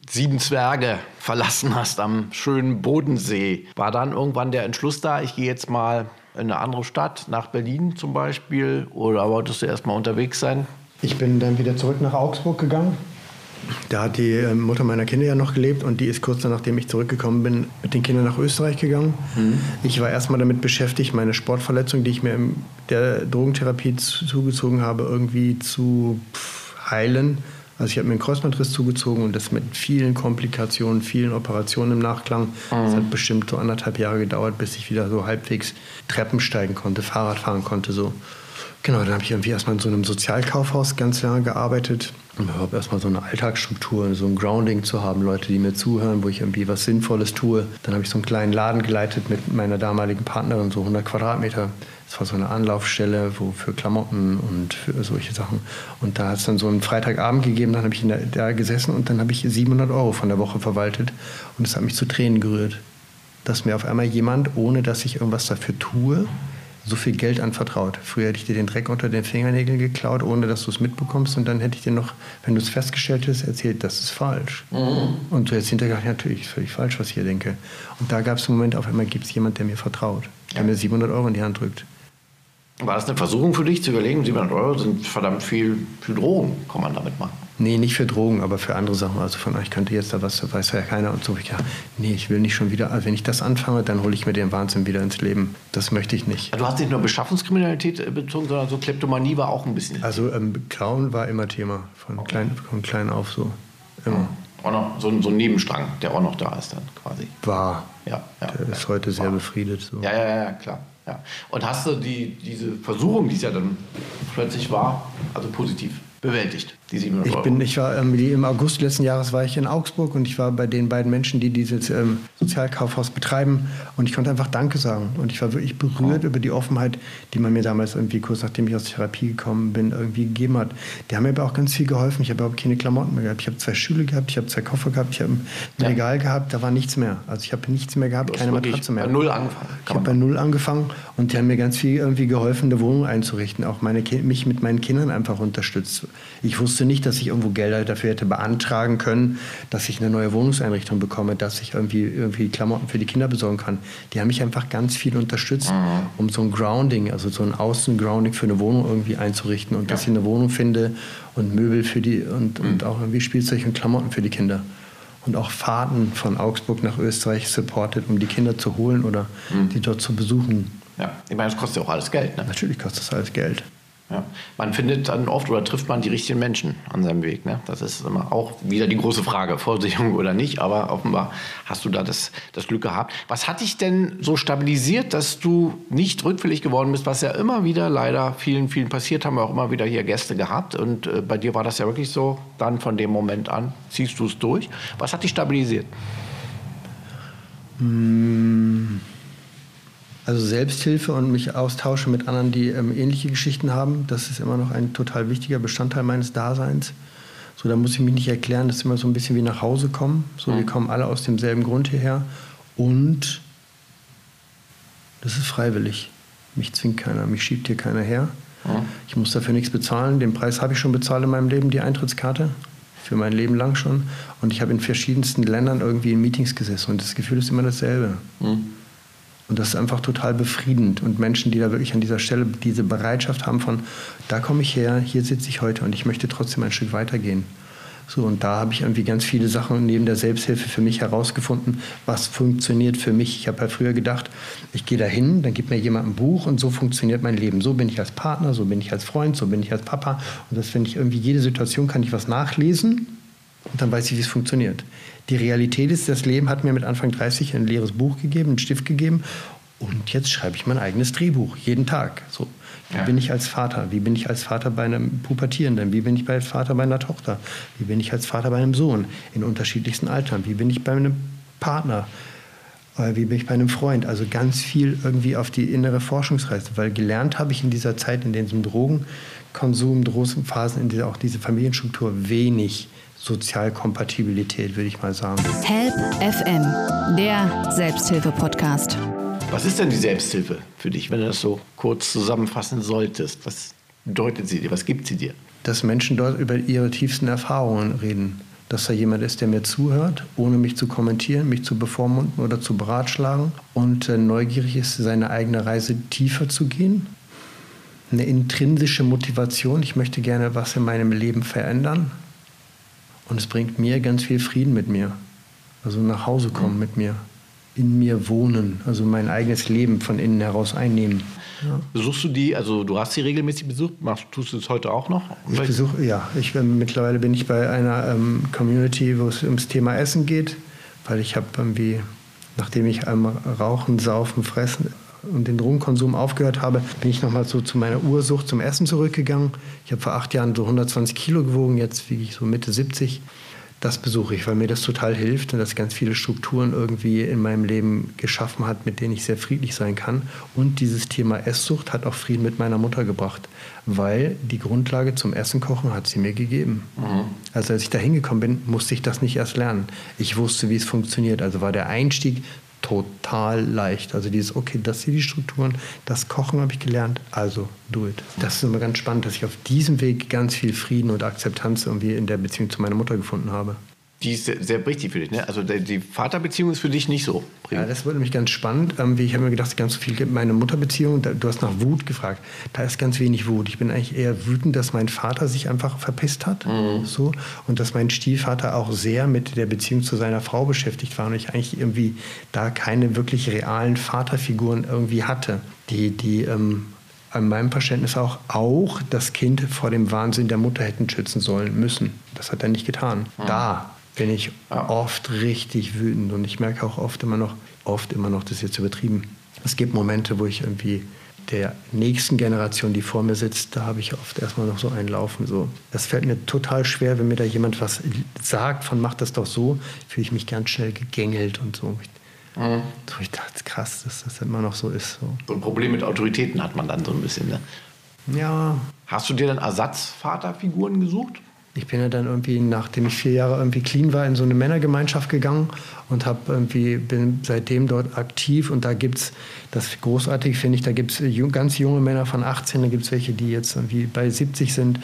sieben Zwerge verlassen hast am schönen Bodensee, war dann irgendwann der Entschluss da, ich gehe jetzt mal in eine andere Stadt, nach Berlin zum Beispiel, oder wolltest du erst mal unterwegs sein? Ich bin dann wieder zurück nach Augsburg gegangen da hat die äh, Mutter meiner Kinder ja noch gelebt und die ist kurz nachdem ich zurückgekommen bin, mit den Kindern nach Österreich gegangen. Mhm. Ich war erstmal damit beschäftigt, meine Sportverletzung, die ich mir in der Drogentherapie zugezogen habe, irgendwie zu heilen. Also ich habe mir einen Kreuzbandriss zugezogen und das mit vielen Komplikationen, vielen Operationen im Nachklang. Es mhm. hat bestimmt so anderthalb Jahre gedauert, bis ich wieder so halbwegs Treppen steigen konnte, Fahrrad fahren konnte. So. Genau, dann habe ich irgendwie erstmal in so einem Sozialkaufhaus ganz lange gearbeitet um überhaupt erstmal so eine Alltagsstruktur, so ein Grounding zu haben, Leute, die mir zuhören, wo ich irgendwie was Sinnvolles tue. Dann habe ich so einen kleinen Laden geleitet mit meiner damaligen Partnerin, so 100 Quadratmeter. Das war so eine Anlaufstelle wo für Klamotten und für solche Sachen. Und da hat es dann so einen Freitagabend gegeben, dann habe ich der, da gesessen und dann habe ich 700 Euro von der Woche verwaltet. Und das hat mich zu Tränen gerührt. Dass mir auf einmal jemand, ohne dass ich irgendwas dafür tue, so viel Geld anvertraut. Früher hätte ich dir den Dreck unter den Fingernägeln geklaut, ohne dass du es mitbekommst. Und dann hätte ich dir noch, wenn du es festgestellt hast, erzählt, das ist falsch. Mhm. Und du hättest hinterher gedacht, natürlich ist völlig falsch, was ich hier denke. Und da gab es einen Moment, auf einmal gibt es jemand, der mir vertraut, der ja. mir 700 Euro in die Hand drückt. War das eine Versuchung für dich zu überlegen, 700 Euro sind verdammt viel, viel Drogen, kann man damit machen? Nee, nicht für Drogen, aber für andere Sachen. Also von euch könnte jetzt da was, weiß ja keiner und so. Ich, ja, nee, ich will nicht schon wieder, also wenn ich das anfange, dann hole ich mir den Wahnsinn wieder ins Leben. Das möchte ich nicht. Du hast nicht nur Beschaffungskriminalität äh, bezogen, sondern so Kleptomanie war auch ein bisschen. Also ähm, Klauen war immer Thema, von, okay. klein, von klein auf so. Immer. Auch noch so, so ein Nebenstrang, der auch noch da ist dann quasi. War. Ja, ja der ist heute sehr war. befriedet. So. Ja, ja, ja, klar. Ja. Und hast du die, diese Versuchung, die es ja dann plötzlich war, also positiv bewältigt, die 700 Euro? Ich, bin, ich war ähm, im August letzten Jahres war ich in Augsburg und ich war bei den beiden Menschen, die dieses ähm, Sozialkaufhaus betreiben und ich konnte einfach Danke sagen und ich war wirklich berührt oh. über die Offenheit, die man mir damals irgendwie kurz nachdem ich aus Therapie gekommen bin, irgendwie gegeben hat. Die haben mir aber auch ganz viel geholfen. Ich habe überhaupt keine Klamotten mehr gehabt. Ich habe zwei Stühle gehabt, ich habe zwei Koffer gehabt, ich habe ein ja. Regal gehabt, da war nichts mehr. Also ich habe nichts mehr gehabt, keine Matratze mehr. Bei Null angefangen. Ich habe bei Null angefangen und die haben mir ganz viel irgendwie geholfen, eine Wohnung einzurichten. Auch meine, mich mit meinen Kindern einfach unterstützt. Ich wusste nicht, dass ich irgendwo Gelder dafür hätte beantragen können, dass ich eine neue Wohnungseinrichtung bekomme, dass ich irgendwie, irgendwie Klamotten für die Kinder besorgen kann. Die haben mich einfach ganz viel unterstützt, mhm. um so ein Grounding, also so ein Außengrounding für eine Wohnung irgendwie einzurichten und ja. dass ich eine Wohnung finde und Möbel für die und, mhm. und auch irgendwie Spielzeug und Klamotten für die Kinder und auch Fahrten von Augsburg nach Österreich supportet, um die Kinder zu holen oder mhm. die dort zu besuchen. Ja, ich meine, das kostet ja auch alles Geld. Ne? Natürlich kostet das alles Geld. Ja. Man findet dann oft oder trifft man die richtigen Menschen an seinem Weg. Ne? Das ist immer auch wieder die große Frage, Versicherung oder nicht. Aber offenbar hast du da das, das Glück gehabt. Was hat dich denn so stabilisiert, dass du nicht rückfällig geworden bist, was ja immer wieder leider vielen, vielen passiert, haben wir auch immer wieder hier Gäste gehabt. Und äh, bei dir war das ja wirklich so, dann von dem Moment an ziehst du es durch. Was hat dich stabilisiert? Mmh. Also Selbsthilfe und mich austauschen mit anderen, die ähm, ähnliche Geschichten haben, das ist immer noch ein total wichtiger Bestandteil meines Daseins. So, da muss ich mich nicht erklären, das ist immer so ein bisschen wie nach Hause kommen. So, mhm. wir kommen alle aus demselben Grund hierher. Und das ist freiwillig. Mich zwingt keiner, mich schiebt hier keiner her. Mhm. Ich muss dafür nichts bezahlen. Den Preis habe ich schon bezahlt in meinem Leben, die Eintrittskarte. Für mein Leben lang schon. Und ich habe in verschiedensten Ländern irgendwie in Meetings gesessen. Und das Gefühl ist immer dasselbe. Mhm. Und das ist einfach total befriedend. Und Menschen, die da wirklich an dieser Stelle diese Bereitschaft haben von, da komme ich her, hier sitze ich heute und ich möchte trotzdem ein Stück weitergehen. So, und da habe ich irgendwie ganz viele Sachen neben der Selbsthilfe für mich herausgefunden, was funktioniert für mich. Ich habe ja früher gedacht, ich gehe da hin, dann gibt mir jemand ein Buch und so funktioniert mein Leben. So bin ich als Partner, so bin ich als Freund, so bin ich als Papa. Und das finde ich irgendwie, jede Situation kann ich was nachlesen und dann weiß ich, wie es funktioniert. Die Realität ist, das Leben hat mir mit Anfang 30 ein leeres Buch gegeben, einen Stift gegeben und jetzt schreibe ich mein eigenes Drehbuch, jeden Tag. So. Wie ja. bin ich als Vater? Wie bin ich als Vater bei einem Pubertierenden? Wie bin ich als Vater bei einer Tochter? Wie bin ich als Vater bei einem Sohn in unterschiedlichsten Altern? Wie bin ich bei einem Partner? Äh, wie bin ich bei einem Freund? Also ganz viel irgendwie auf die innere Forschungsreise, weil gelernt habe ich in dieser Zeit, in diesem Drogenkonsum, Drogenphasen, in dieser, auch diese Familienstruktur wenig Sozialkompatibilität, würde ich mal sagen. Help FM, der Selbsthilfe-Podcast. Was ist denn die Selbsthilfe für dich, wenn du das so kurz zusammenfassen solltest? Was bedeutet sie dir? Was gibt sie dir? Dass Menschen dort über ihre tiefsten Erfahrungen reden. Dass da jemand ist, der mir zuhört, ohne mich zu kommentieren, mich zu bevormunden oder zu beratschlagen und äh, neugierig ist, seine eigene Reise tiefer zu gehen. Eine intrinsische Motivation, ich möchte gerne was in meinem Leben verändern, und es bringt mir ganz viel Frieden mit mir. Also nach Hause kommen mit mir. In mir wohnen. Also mein eigenes Leben von innen heraus einnehmen. Ja. Besuchst du die, also du hast sie regelmäßig besucht, machst, tust du es heute auch noch? Ich besuche, ja. Ich, äh, mittlerweile bin ich bei einer ähm, Community, wo es ums Thema Essen geht, weil ich habe irgendwie, nachdem ich einmal Rauchen, Saufen, Fressen und den Drogenkonsum aufgehört habe, bin ich nochmal so zu meiner Ursucht zum Essen zurückgegangen. Ich habe vor acht Jahren so 120 Kilo gewogen, jetzt wiege ich so Mitte 70. Das besuche ich, weil mir das total hilft und das ganz viele Strukturen irgendwie in meinem Leben geschaffen hat, mit denen ich sehr friedlich sein kann. Und dieses Thema Esssucht hat auch Frieden mit meiner Mutter gebracht, weil die Grundlage zum Essen kochen hat sie mir gegeben. Mhm. Also als ich da hingekommen bin, musste ich das nicht erst lernen. Ich wusste, wie es funktioniert. Also war der Einstieg total leicht. Also dieses, okay, das sind die Strukturen, das Kochen habe ich gelernt, also do it. Das ist immer ganz spannend, dass ich auf diesem Weg ganz viel Frieden und Akzeptanz irgendwie in der Beziehung zu meiner Mutter gefunden habe. Die ist sehr, sehr wichtig für dich. Ne? Also die, Vaterbeziehung ist für dich nicht so. Ja, das wurde nämlich ganz spannend. Ähm, ich habe mir gedacht, ganz viel meine Mutterbeziehung. Du hast nach Wut gefragt. Da ist ganz wenig Wut. Ich bin eigentlich eher wütend, dass mein Vater sich einfach verpisst hat. Mhm. So. Und dass mein Stiefvater auch sehr mit der Beziehung zu seiner Frau beschäftigt war. Und ich eigentlich irgendwie da keine wirklich realen Vaterfiguren irgendwie hatte, die, die ähm, an meinem Verständnis auch, auch das Kind vor dem Wahnsinn der Mutter hätten schützen sollen müssen. Das hat er nicht getan. Mhm. Da bin ich oft richtig wütend und ich merke auch oft immer noch, oft immer noch, das ist jetzt übertrieben. Es gibt Momente, wo ich irgendwie der nächsten Generation, die vor mir sitzt, da habe ich oft erstmal noch so einen Laufen. So. Das fällt mir total schwer, wenn mir da jemand was sagt, von mach das doch so, fühle ich mich ganz schnell gegängelt und so. Mhm. So, ich dachte, krass, dass das immer noch so ist. So. so ein Problem mit Autoritäten hat man dann so ein bisschen, ne? Ja. Hast du dir dann Ersatzvaterfiguren gesucht? Ich bin ja dann irgendwie, nachdem ich vier Jahre irgendwie clean war, in so eine Männergemeinschaft gegangen und habe irgendwie, bin seitdem dort aktiv und da gibt es, das großartig finde ich, da gibt es ganz junge Männer von 18, da gibt es welche, die jetzt irgendwie bei 70 sind.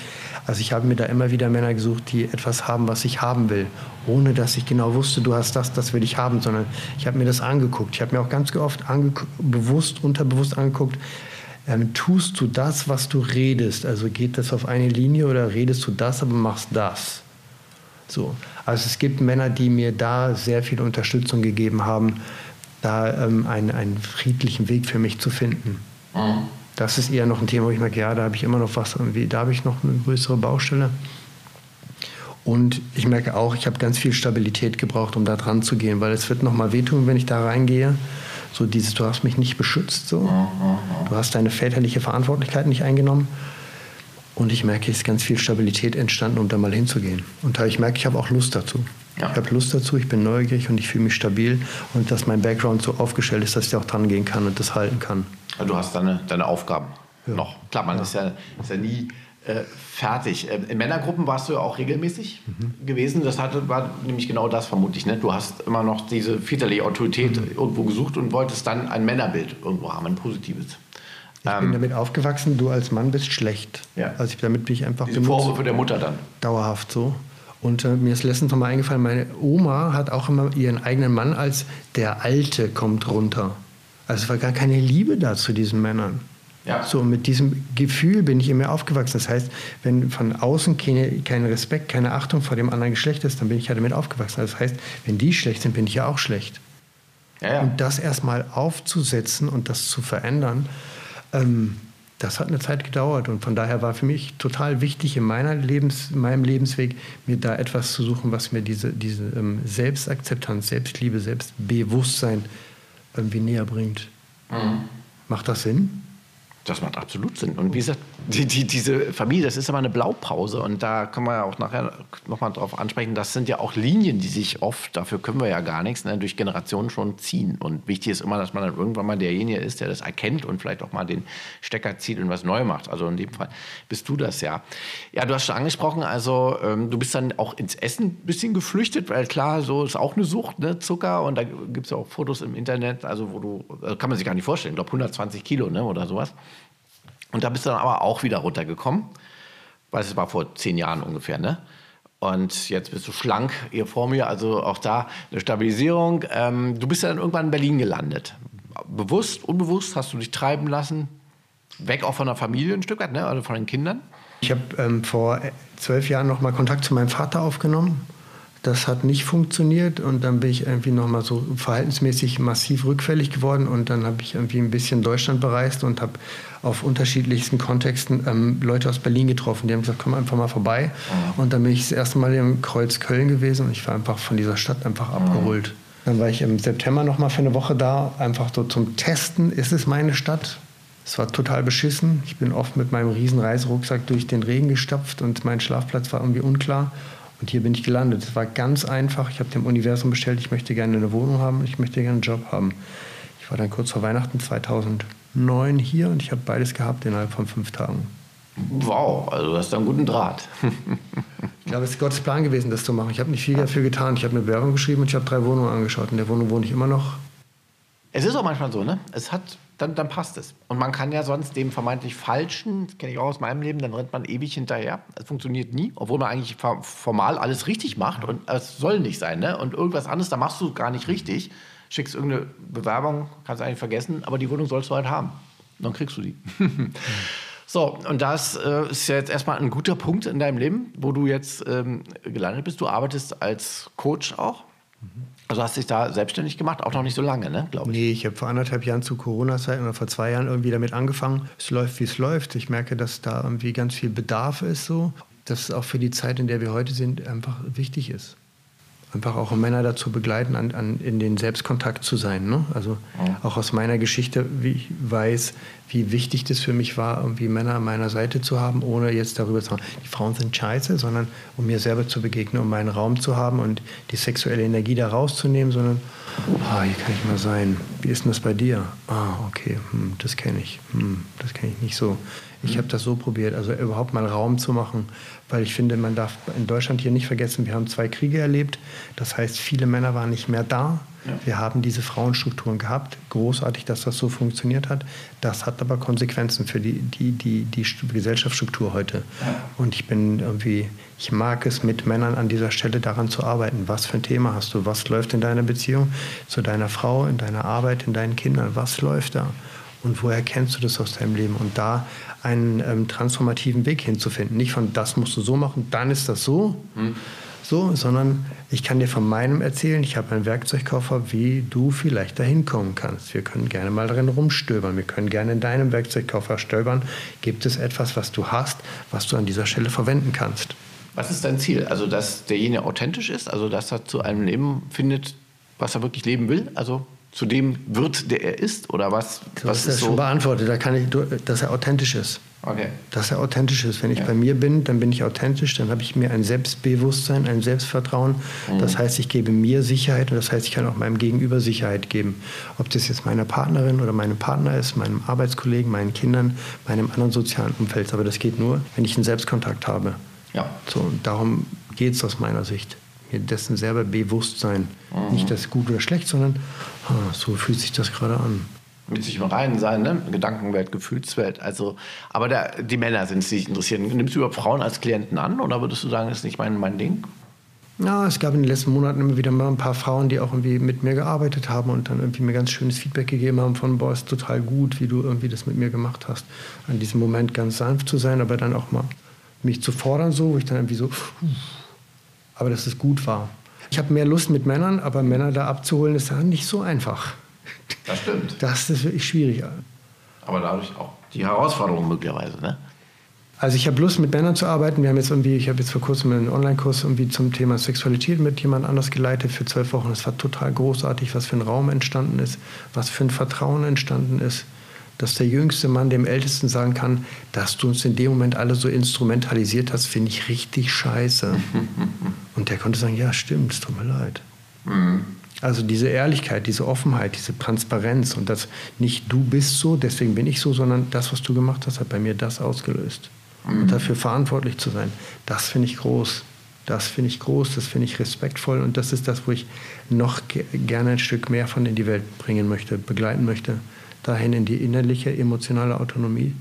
Also ich habe mir da immer wieder Männer gesucht, die etwas haben, was ich haben will, ohne dass ich genau wusste, du hast das, das will ich haben, sondern ich habe mir das angeguckt. Ich habe mir auch ganz oft bewusst, unterbewusst angeguckt, ähm, tust du das, was du redest? Also geht das auf eine Linie oder redest du das, aber machst das? So. Also es gibt Männer, die mir da sehr viel Unterstützung gegeben haben, da ähm, einen, einen friedlichen Weg für mich zu finden. Mhm. Das ist eher noch ein Thema, wo ich merke, ja, da habe ich immer noch was, irgendwie, da habe ich noch eine größere Baustelle. Und ich merke auch, ich habe ganz viel Stabilität gebraucht, um da dran zu gehen, weil es wird noch mal wehtun, wenn ich da reingehe. So dieses, du hast mich nicht beschützt, so. Du hast deine väterliche Verantwortlichkeit nicht eingenommen. Und ich merke, es ist ganz viel Stabilität entstanden, um da mal hinzugehen. Und ich merke, ich habe auch Lust dazu. Ja. Ich habe Lust dazu, ich bin neugierig und ich fühle mich stabil. Und dass mein Background so aufgestellt ist, dass ich auch dran gehen kann und das halten kann. Also du hast deine, deine Aufgaben ja. noch. Klar, man ja. Ist, ja, ist ja nie äh, fertig. Äh, in Männergruppen warst du ja auch regelmäßig mhm. gewesen. Das hatte, war nämlich genau das vermutlich. Ne? Du hast immer noch diese väterliche Autorität mhm. irgendwo gesucht und wolltest dann ein Männerbild irgendwo haben, ein positives. Ich ähm, bin damit aufgewachsen, du als Mann bist schlecht. Ja. Also ich, damit bin ich einfach Diese Vorwürfe der Mutter dann. Dauerhaft so. Und äh, mir ist letztens nochmal eingefallen, meine Oma hat auch immer ihren eigenen Mann als der Alte kommt runter. Also es war gar keine Liebe da zu diesen Männern. Ja. So, mit diesem Gefühl bin ich immer aufgewachsen. Das heißt, wenn von außen keine, kein Respekt, keine Achtung vor dem anderen Geschlecht ist, dann bin ich ja damit aufgewachsen. Das heißt, wenn die schlecht sind, bin ich ja auch schlecht. Ja, ja. Und das erstmal aufzusetzen und das zu verändern, ähm, das hat eine Zeit gedauert. Und von daher war für mich total wichtig, in meiner Lebens, meinem Lebensweg mir da etwas zu suchen, was mir diese, diese ähm, Selbstakzeptanz, Selbstliebe, Selbstbewusstsein irgendwie näher bringt. Mhm. Macht das Sinn? Das macht absolut Sinn. Und wie gesagt, die, die, diese Familie, das ist aber eine Blaupause. Und da können wir ja auch nachher nochmal drauf ansprechen. Das sind ja auch Linien, die sich oft, dafür können wir ja gar nichts, ne, durch Generationen schon ziehen. Und wichtig ist immer, dass man dann irgendwann mal derjenige ist, der das erkennt und vielleicht auch mal den Stecker zieht und was neu macht. Also in dem Fall bist du das ja. Ja, du hast schon angesprochen, also ähm, du bist dann auch ins Essen ein bisschen geflüchtet, weil klar, so ist auch eine Sucht, ne, Zucker. Und da gibt es ja auch Fotos im Internet, also wo du, also kann man sich gar nicht vorstellen, ich glaube 120 Kilo ne, oder sowas. Und da bist du dann aber auch wieder runtergekommen, weil es war vor zehn Jahren ungefähr, ne? Und jetzt bist du schlank hier vor mir, also auch da eine Stabilisierung. Ähm, du bist dann irgendwann in Berlin gelandet. Bewusst, unbewusst hast du dich treiben lassen, weg auch von der Familie ein Stück weit, ne? also von den Kindern. Ich habe ähm, vor zwölf Jahren noch mal Kontakt zu meinem Vater aufgenommen das hat nicht funktioniert und dann bin ich irgendwie nochmal so verhaltensmäßig massiv rückfällig geworden und dann habe ich irgendwie ein bisschen Deutschland bereist und habe auf unterschiedlichsten Kontexten ähm, Leute aus Berlin getroffen. Die haben gesagt, komm einfach mal vorbei. Mhm. Und dann bin ich das erste Mal im Kreuz Köln gewesen und ich war einfach von dieser Stadt einfach mhm. abgeholt. Dann war ich im September nochmal für eine Woche da, einfach so zum Testen, ist es meine Stadt? Es war total beschissen. Ich bin oft mit meinem riesen Reiserucksack durch den Regen gestapft und mein Schlafplatz war irgendwie unklar. Und hier bin ich gelandet. Es war ganz einfach. Ich habe dem Universum bestellt, ich möchte gerne eine Wohnung haben, ich möchte gerne einen Job haben. Ich war dann kurz vor Weihnachten 2009 hier und ich habe beides gehabt innerhalb von fünf Tagen. Wow, also du hast da einen guten Draht. ich glaube, es ist Gottes Plan gewesen, das zu machen. Ich habe nicht viel dafür getan. Ich habe eine Bewerbung geschrieben und ich habe drei Wohnungen angeschaut. In der Wohnung wohne ich immer noch. Es ist auch manchmal so, ne? Es hat dann, dann passt es. Und man kann ja sonst dem vermeintlich Falschen, das kenne ich auch aus meinem Leben, dann rennt man ewig hinterher. Es funktioniert nie, obwohl man eigentlich formal alles richtig macht und es soll nicht sein. Ne? Und irgendwas anderes, da machst du gar nicht richtig. Schickst irgendeine Bewerbung, kannst eigentlich vergessen, aber die Wohnung sollst du halt haben. Dann kriegst du die. So, und das äh, ist ja jetzt erstmal ein guter Punkt in deinem Leben, wo du jetzt ähm, gelandet bist. Du arbeitest als Coach auch. Also hast dich da selbstständig gemacht, auch noch nicht so lange, ne, glaube ich. Nee, ich habe vor anderthalb Jahren zu Corona-Zeiten oder vor zwei Jahren irgendwie damit angefangen. Es läuft, wie es läuft. Ich merke, dass da irgendwie ganz viel Bedarf ist so. Dass es auch für die Zeit, in der wir heute sind, einfach wichtig ist einfach auch Männer dazu begleiten, an, an, in den Selbstkontakt zu sein. Ne? Also ja. auch aus meiner Geschichte, wie ich weiß, wie wichtig das für mich war, irgendwie Männer an meiner Seite zu haben, ohne jetzt darüber zu sagen, die Frauen sind scheiße, sondern um mir selber zu begegnen, um meinen Raum zu haben und die sexuelle Energie da rauszunehmen, sondern, ah, hier kann ich mal sein. Wie ist denn das bei dir? Ah, okay, hm, das kenne ich. Hm, das kenne ich nicht so. Ich habe das so probiert, also überhaupt mal Raum zu machen, weil ich finde, man darf in Deutschland hier nicht vergessen, wir haben zwei Kriege erlebt. Das heißt, viele Männer waren nicht mehr da. Ja. Wir haben diese Frauenstrukturen gehabt. Großartig, dass das so funktioniert hat. Das hat aber Konsequenzen für die, die, die, die Gesellschaftsstruktur heute. Und ich bin irgendwie, ich mag es, mit Männern an dieser Stelle daran zu arbeiten. Was für ein Thema hast du? Was läuft in deiner Beziehung zu deiner Frau, in deiner Arbeit, in deinen Kindern? Was läuft da? Und woher kennst du das aus deinem Leben? Und da einen ähm, transformativen Weg hinzufinden. Nicht von das musst du so machen, dann ist das so, mhm. so, sondern ich kann dir von meinem erzählen. Ich habe einen Werkzeugkoffer, wie du vielleicht dahin kommen kannst. Wir können gerne mal darin rumstöbern. Wir können gerne in deinem Werkzeugkoffer stöbern. Gibt es etwas, was du hast, was du an dieser Stelle verwenden kannst? Was ist dein Ziel? Also, dass derjenige authentisch ist, also dass er zu einem Leben findet, was er wirklich leben will? Also zu dem wird, der er ist? Oder was? Das was ist, ist so? schon beantwortet. Da kann ich, dass er authentisch ist. Okay. Dass er authentisch ist. Wenn ich ja. bei mir bin, dann bin ich authentisch, dann habe ich mir ein Selbstbewusstsein, ein Selbstvertrauen. Mhm. Das heißt, ich gebe mir Sicherheit und das heißt, ich kann auch meinem Gegenüber Sicherheit geben. Ob das jetzt meiner Partnerin oder meinem Partner ist, meinem Arbeitskollegen, meinen Kindern, meinem anderen sozialen Umfeld. Aber das geht nur, wenn ich einen Selbstkontakt habe. Ja. So, darum geht es aus meiner Sicht dessen selber bewusst sein. Mhm. Nicht das gut oder schlecht, sondern ah, so fühlt sich das gerade an. Mit sich im Reinen sein, ne? Gedankenwelt, Gefühlswelt. Also, aber der, die Männer sind sich interessieren. Nimmst du überhaupt Frauen als Klienten an oder würdest du sagen, das ist nicht mein, mein Ding? Ja, es gab in den letzten Monaten immer wieder mal ein paar Frauen, die auch irgendwie mit mir gearbeitet haben und dann irgendwie mir ganz schönes Feedback gegeben haben von, boah, ist total gut, wie du irgendwie das mit mir gemacht hast. An diesem Moment ganz sanft zu sein, aber dann auch mal mich zu fordern so, wo ich dann irgendwie so, aber dass es gut war. Ich habe mehr Lust mit Männern, aber Männer da abzuholen, ist dann nicht so einfach. Das stimmt. Das ist wirklich schwierig. Aber dadurch auch die Herausforderung möglicherweise, ne? Also ich habe Lust, mit Männern zu arbeiten. Wir haben jetzt irgendwie, ich habe jetzt vor kurzem einen Online-Kurs irgendwie zum Thema Sexualität mit jemand anders geleitet für zwölf Wochen. Es war total großartig, was für ein Raum entstanden ist, was für ein Vertrauen entstanden ist dass der jüngste Mann dem Ältesten sagen kann, dass du uns in dem Moment alle so instrumentalisiert hast, finde ich richtig scheiße. Und der konnte sagen, ja, stimmt, es tut mir leid. Mhm. Also diese Ehrlichkeit, diese Offenheit, diese Transparenz und das nicht du bist so, deswegen bin ich so, sondern das, was du gemacht hast, hat bei mir das ausgelöst. Mhm. Und dafür verantwortlich zu sein, das finde ich groß. Das finde ich groß, das finde ich respektvoll und das ist das, wo ich noch gerne ein Stück mehr von in die Welt bringen möchte, begleiten möchte dahin in die innerliche emotionale Autonomie.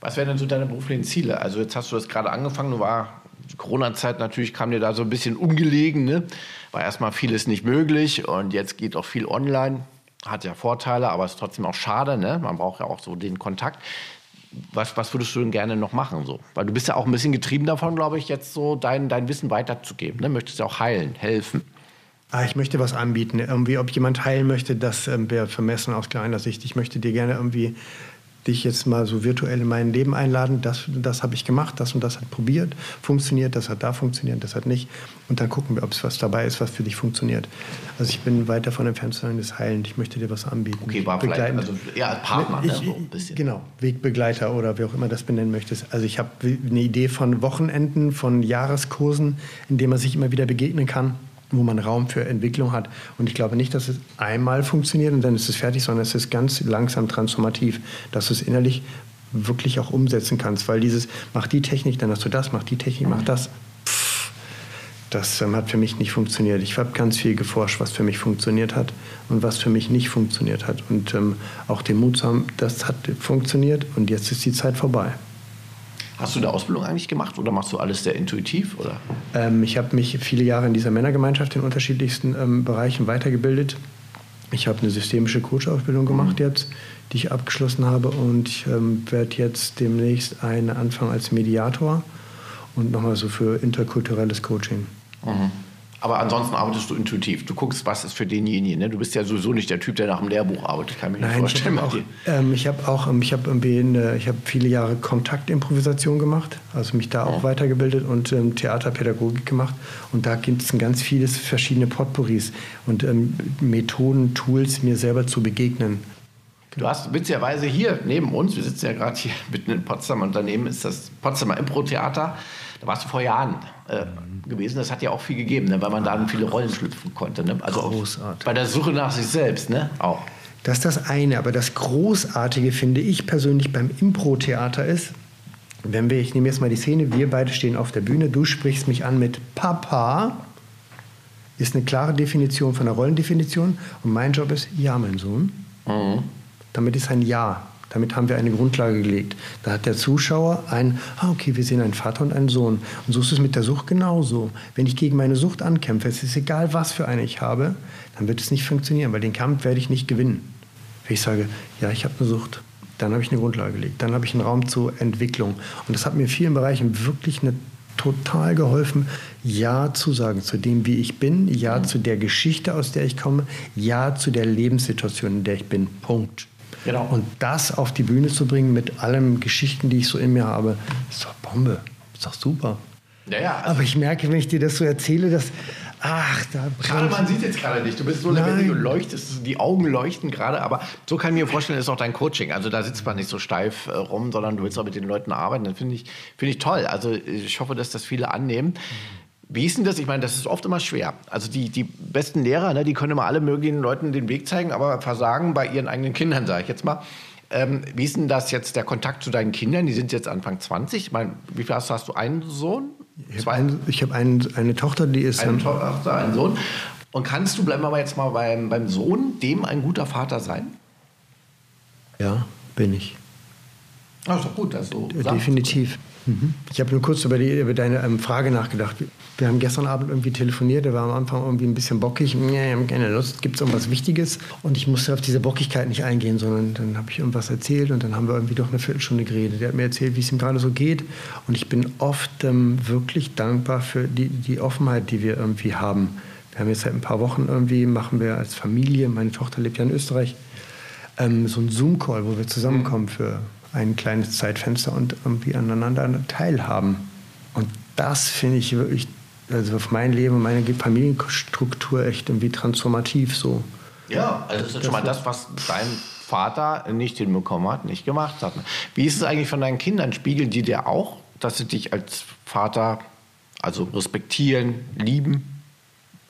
Was wären denn so deine beruflichen Ziele? Also jetzt hast du das gerade angefangen, war Corona-Zeit natürlich kam dir da so ein bisschen ungelegen, ne? war erstmal vieles nicht möglich und jetzt geht auch viel online, hat ja Vorteile, aber ist trotzdem auch schade, ne? man braucht ja auch so den Kontakt. Was, was würdest du denn gerne noch machen? So? Weil du bist ja auch ein bisschen getrieben davon, glaube ich, jetzt so dein, dein Wissen weiterzugeben. Ne? Möchtest ja auch heilen, helfen. Ah, ich möchte was anbieten. Irgendwie, ob jemand heilen möchte, das ähm, wäre vermessen aus kleiner Sicht. Ich möchte dir gerne irgendwie dich jetzt mal so virtuell in mein Leben einladen. Das, das habe ich gemacht, das und das hat probiert, funktioniert, das hat da funktioniert, das hat nicht. Und dann gucken wir, ob es was dabei ist, was für dich funktioniert. Also ich bin weit davon entfernt zu sagen, das heilen. Ich möchte dir was anbieten. Okay, war vielleicht, also ja, Partner, ich, ne? so ein bisschen. Genau, Wegbegleiter oder wie auch immer das benennen möchtest. Also ich habe eine Idee von Wochenenden, von Jahreskursen, in denen man sich immer wieder begegnen kann wo man Raum für Entwicklung hat. Und ich glaube nicht, dass es einmal funktioniert und dann ist es fertig, sondern es ist ganz langsam transformativ, dass du es innerlich wirklich auch umsetzen kannst. Weil dieses, mach die Technik, dann hast du das, mach die Technik, mach das. Pff, Das ähm, hat für mich nicht funktioniert. Ich habe ganz viel geforscht, was für mich funktioniert hat und was für mich nicht funktioniert hat. Und ähm, auch den Mut zu haben, das hat funktioniert und jetzt ist die Zeit vorbei. Hast du eine Ausbildung eigentlich gemacht oder machst du alles sehr intuitiv? Oder? Ähm, ich habe mich viele Jahre in dieser Männergemeinschaft in unterschiedlichsten ähm, Bereichen weitergebildet. Ich habe eine systemische Coach-Ausbildung gemacht mhm. jetzt, die ich abgeschlossen habe und ich ähm, werde jetzt demnächst einen anfangen als Mediator und nochmal so für interkulturelles Coaching. Mhm. Aber ansonsten arbeitest du intuitiv. Du guckst, was ist für denjenigen. Ne? Du bist ja sowieso nicht der Typ, der nach dem Lehrbuch arbeitet. Kann mir Nein, vorstellen. Ähm, ich habe auch, ähm, ich habe hab ich hab viele Jahre Kontaktimprovisation gemacht, also mich da auch oh. weitergebildet und ähm, Theaterpädagogik gemacht. Und da gibt es ganz vieles verschiedene Potpourris und ähm, Methoden, Tools, mir selber zu begegnen. Du hast witzigerweise hier neben uns, wir sitzen ja gerade hier mitten in Potsdam und daneben ist das Potsdamer Impro-Theater. Da warst du vor Jahren äh, gewesen. Das hat ja auch viel gegeben, ne? weil man da viele Rollen schlüpfen konnte. Ne? Also Großartig. bei der Suche nach sich selbst ne? auch. Das ist das eine, aber das Großartige finde ich persönlich beim Impro-Theater ist, wenn wir, ich nehme jetzt mal die Szene, wir beide stehen auf der Bühne, du sprichst mich an mit Papa, ist eine klare Definition von der Rollendefinition und mein Job ist, ja, mein Sohn. Mhm. Damit ist ein Ja. Damit haben wir eine Grundlage gelegt. Da hat der Zuschauer ein, ah, okay, wir sehen einen Vater und einen Sohn. Und so ist es mit der Sucht genauso. Wenn ich gegen meine Sucht ankämpfe, es ist egal, was für eine ich habe, dann wird es nicht funktionieren, weil den Kampf werde ich nicht gewinnen. Wenn ich sage, ja, ich habe eine Sucht, dann habe ich eine Grundlage gelegt. Dann habe ich einen Raum zur Entwicklung. Und das hat mir in vielen Bereichen wirklich eine total geholfen, Ja zu sagen zu dem, wie ich bin, Ja mhm. zu der Geschichte, aus der ich komme, Ja zu der Lebenssituation, in der ich bin. Punkt. Genau. Und das auf die Bühne zu bringen mit allen Geschichten, die ich so in mir habe, ist doch Bombe. Ist doch super. Ja, ja. Also Aber ich merke, wenn ich dir das so erzähle, dass. Ach, da Gerade man sieht jetzt gerade nicht. Du bist so lebendig und leuchtest, die Augen leuchten gerade. Aber so kann ich mir vorstellen, ist auch dein Coaching. Also da sitzt man nicht so steif äh, rum, sondern du willst auch mit den Leuten arbeiten. Das finde ich, find ich toll. Also ich hoffe, dass das viele annehmen. Mhm. Wie ist denn das? Ich meine, das ist oft immer schwer. Also die, die besten Lehrer, ne, die können immer alle möglichen Leuten den Weg zeigen, aber versagen bei ihren eigenen Kindern, sage ich jetzt mal. Ähm, wie ist denn das jetzt der Kontakt zu deinen Kindern? Die sind jetzt Anfang 20. Ich meine, wie viel hast, hast du? Einen Sohn? Ich habe ein, hab ein, eine Tochter, die ist... Eine Tochter, einen Sohn. Und kannst du, bleiben wir jetzt mal beim, beim Sohn, dem ein guter Vater sein? Ja, bin ich. Ach, ist doch gut, dass du Definitiv. Mhm. Ich habe nur kurz über, die, über deine ähm, Frage nachgedacht. Wir haben gestern Abend irgendwie telefoniert, der war am Anfang irgendwie ein bisschen bockig. Nee, wir haben keine Lust, gibt es irgendwas Wichtiges? Und ich musste auf diese Bockigkeit nicht eingehen, sondern dann habe ich irgendwas erzählt und dann haben wir irgendwie doch eine Viertelstunde geredet. Der hat mir erzählt, wie es ihm gerade so geht. Und ich bin oft ähm, wirklich dankbar für die, die Offenheit, die wir irgendwie haben. Wir haben jetzt seit ein paar Wochen irgendwie, machen wir als Familie, meine Tochter lebt ja in Österreich, ähm, so einen Zoom-Call, wo wir zusammenkommen für ein kleines Zeitfenster und irgendwie aneinander teilhaben. Und das finde ich wirklich, also auf mein Leben, meine Familienstruktur echt irgendwie transformativ so. Ja, also das ist schon mal das, was dein Vater nicht hinbekommen hat, nicht gemacht hat. Wie ist es eigentlich von deinen Kindern? Spiegeln die dir auch, dass sie dich als Vater also respektieren, lieben?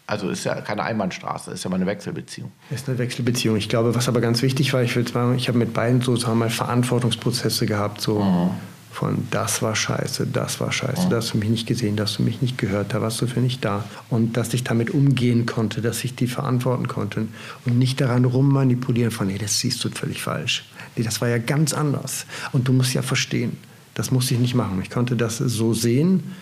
Also ist ja keine Einbahnstraße, ist ja mal eine Wechselbeziehung. Ist eine Wechselbeziehung. Ich glaube, was aber ganz wichtig war, ich würde sagen, ich habe mit beiden so sagen wir mal Verantwortungsprozesse gehabt, so mhm. Von das war scheiße, das war scheiße, mhm. da hast du mich nicht gesehen, da hast du mich nicht gehört, da warst du für nicht da. Und dass ich damit umgehen konnte, dass ich die verantworten konnte und nicht daran rummanipulieren von, nee, das siehst du völlig falsch. Nee, das war ja ganz anders. Und du musst ja verstehen, das musste ich nicht machen. Ich konnte das so sehen,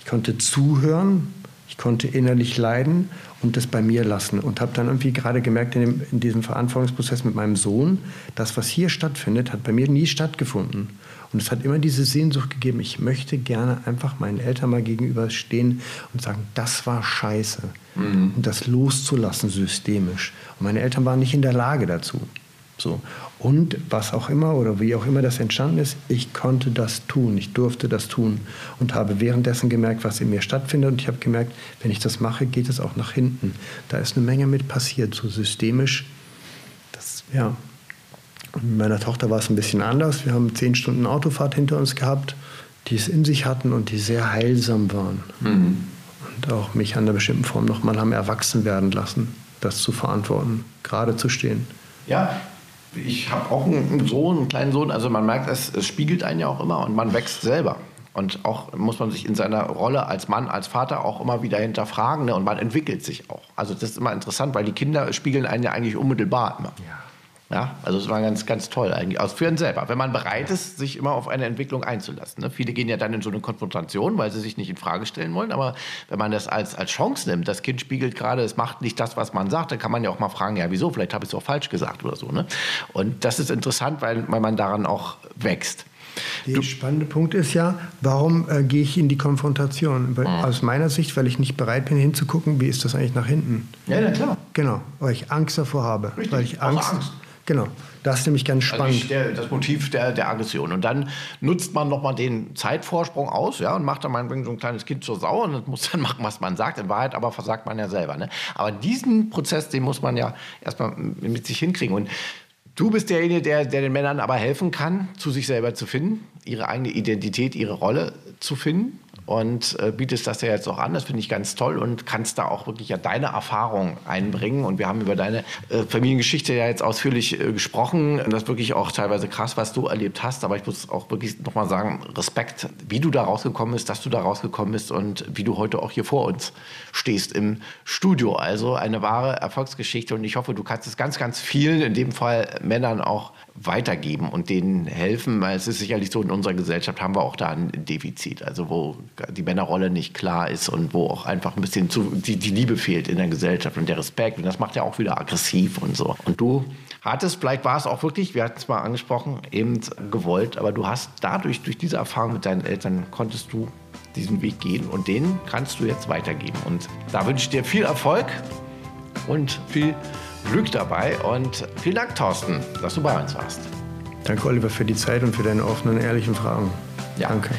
ich konnte zuhören ich konnte innerlich leiden und das bei mir lassen und habe dann irgendwie gerade gemerkt in, dem, in, diesem Verantwortungsprozess mit meinem Sohn, das, was hier stattfindet, hat bei mir nie stattgefunden. Und es hat immer diese Sehnsucht gegeben, ich möchte gerne einfach meinen Eltern mal gegenüberstehen und sagen, das war scheiße. Mhm. Und das loszulassen systemisch. Und meine Eltern waren nicht in der Lage dazu. So. Und was auch immer oder wie auch immer das entstanden ist, ich konnte das tun, ich durfte das tun und habe währenddessen gemerkt, was in mir stattfindet. Und ich habe gemerkt, wenn ich das mache, geht es auch nach hinten. Da ist eine Menge mit passiert, so systemisch. Das, ja. Mit meiner Tochter war es ein bisschen anders. Wir haben zehn Stunden Autofahrt hinter uns gehabt, die es in sich hatten und die sehr heilsam waren. Mhm. Und auch mich an einer bestimmten Form nochmal haben erwachsen werden lassen, das zu verantworten, gerade zu stehen. Ja, ich habe auch einen Sohn, einen kleinen Sohn. Also man merkt, es, es spiegelt einen ja auch immer und man wächst selber. Und auch muss man sich in seiner Rolle als Mann, als Vater auch immer wieder hinterfragen. Ne? Und man entwickelt sich auch. Also das ist immer interessant, weil die Kinder spiegeln einen ja eigentlich unmittelbar immer. Ja. Ja, also es war ganz, ganz toll eigentlich, also für einen selber, wenn man bereit ist, sich immer auf eine Entwicklung einzulassen. Ne? Viele gehen ja dann in so eine Konfrontation, weil sie sich nicht in Frage stellen wollen, aber wenn man das als, als Chance nimmt, das Kind spiegelt gerade, es macht nicht das, was man sagt, dann kann man ja auch mal fragen, ja wieso, vielleicht habe ich es auch falsch gesagt oder so. Ne? Und das ist interessant, weil, weil man daran auch wächst. Der spannende Punkt ist ja, warum äh, gehe ich in die Konfrontation? Weil, mhm. Aus meiner Sicht, weil ich nicht bereit bin hinzugucken, wie ist das eigentlich nach hinten. Ja, na klar. Genau, weil ich Angst davor habe. Richtig. Weil ich Angst, Angst. Genau, das ist nämlich ganz also spannend. Also der, das Motiv der, der Aggression. Und dann nutzt man nochmal den Zeitvorsprung aus ja, und macht dann mal so ein kleines Kind zur Sau und das muss dann machen, was man sagt. In Wahrheit aber versagt man ja selber. Ne? Aber diesen Prozess, den muss man ja erstmal mit sich hinkriegen. Und Du bist derjenige, der, der den Männern aber helfen kann, zu sich selber zu finden, ihre eigene Identität, ihre Rolle zu finden und äh, bietest das ja jetzt auch an. Das finde ich ganz toll und kannst da auch wirklich ja deine Erfahrung einbringen. Und wir haben über deine äh, Familiengeschichte ja jetzt ausführlich äh, gesprochen. Und das ist wirklich auch teilweise krass, was du erlebt hast. Aber ich muss auch wirklich nochmal sagen, Respekt, wie du da rausgekommen bist, dass du da rausgekommen bist und wie du heute auch hier vor uns stehst im Studio. Also eine wahre Erfolgsgeschichte. Und ich hoffe, du kannst es ganz, ganz vielen, in dem Fall Männern auch weitergeben und denen helfen, weil es ist sicherlich so, in unserer Gesellschaft haben wir auch da ein Defizit, also wo die Männerrolle nicht klar ist und wo auch einfach ein bisschen zu, die, die Liebe fehlt in der Gesellschaft und der Respekt und das macht ja auch wieder aggressiv und so. Und du hattest, vielleicht war es auch wirklich, wir hatten es mal angesprochen, eben gewollt, aber du hast dadurch, durch diese Erfahrung mit deinen Eltern, konntest du diesen Weg gehen und den kannst du jetzt weitergeben. Und da wünsche ich dir viel Erfolg und viel Glück dabei und vielen Dank, Thorsten, dass du bei uns warst. Danke, Oliver, für die Zeit und für deine offenen, ehrlichen Fragen. Ja. Danke.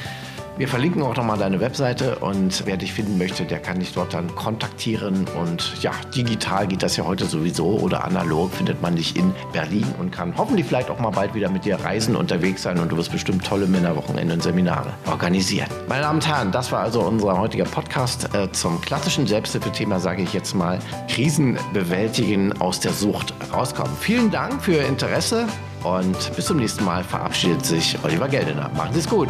Wir verlinken auch nochmal deine Webseite und wer dich finden möchte, der kann dich dort dann kontaktieren. Und ja, digital geht das ja heute sowieso oder analog findet man dich in Berlin und kann hoffentlich vielleicht auch mal bald wieder mit dir reisen, unterwegs sein und du wirst bestimmt tolle Männerwochenende und Seminare organisieren. Meine Damen und Herren, das war also unser heutiger Podcast äh, zum klassischen Selbsthilfethema, sage ich jetzt mal, Krisen bewältigen, aus der Sucht rauskommen. Vielen Dank für Ihr Interesse und bis zum nächsten Mal verabschiedet sich Oliver Geldener. Machen Sie es gut.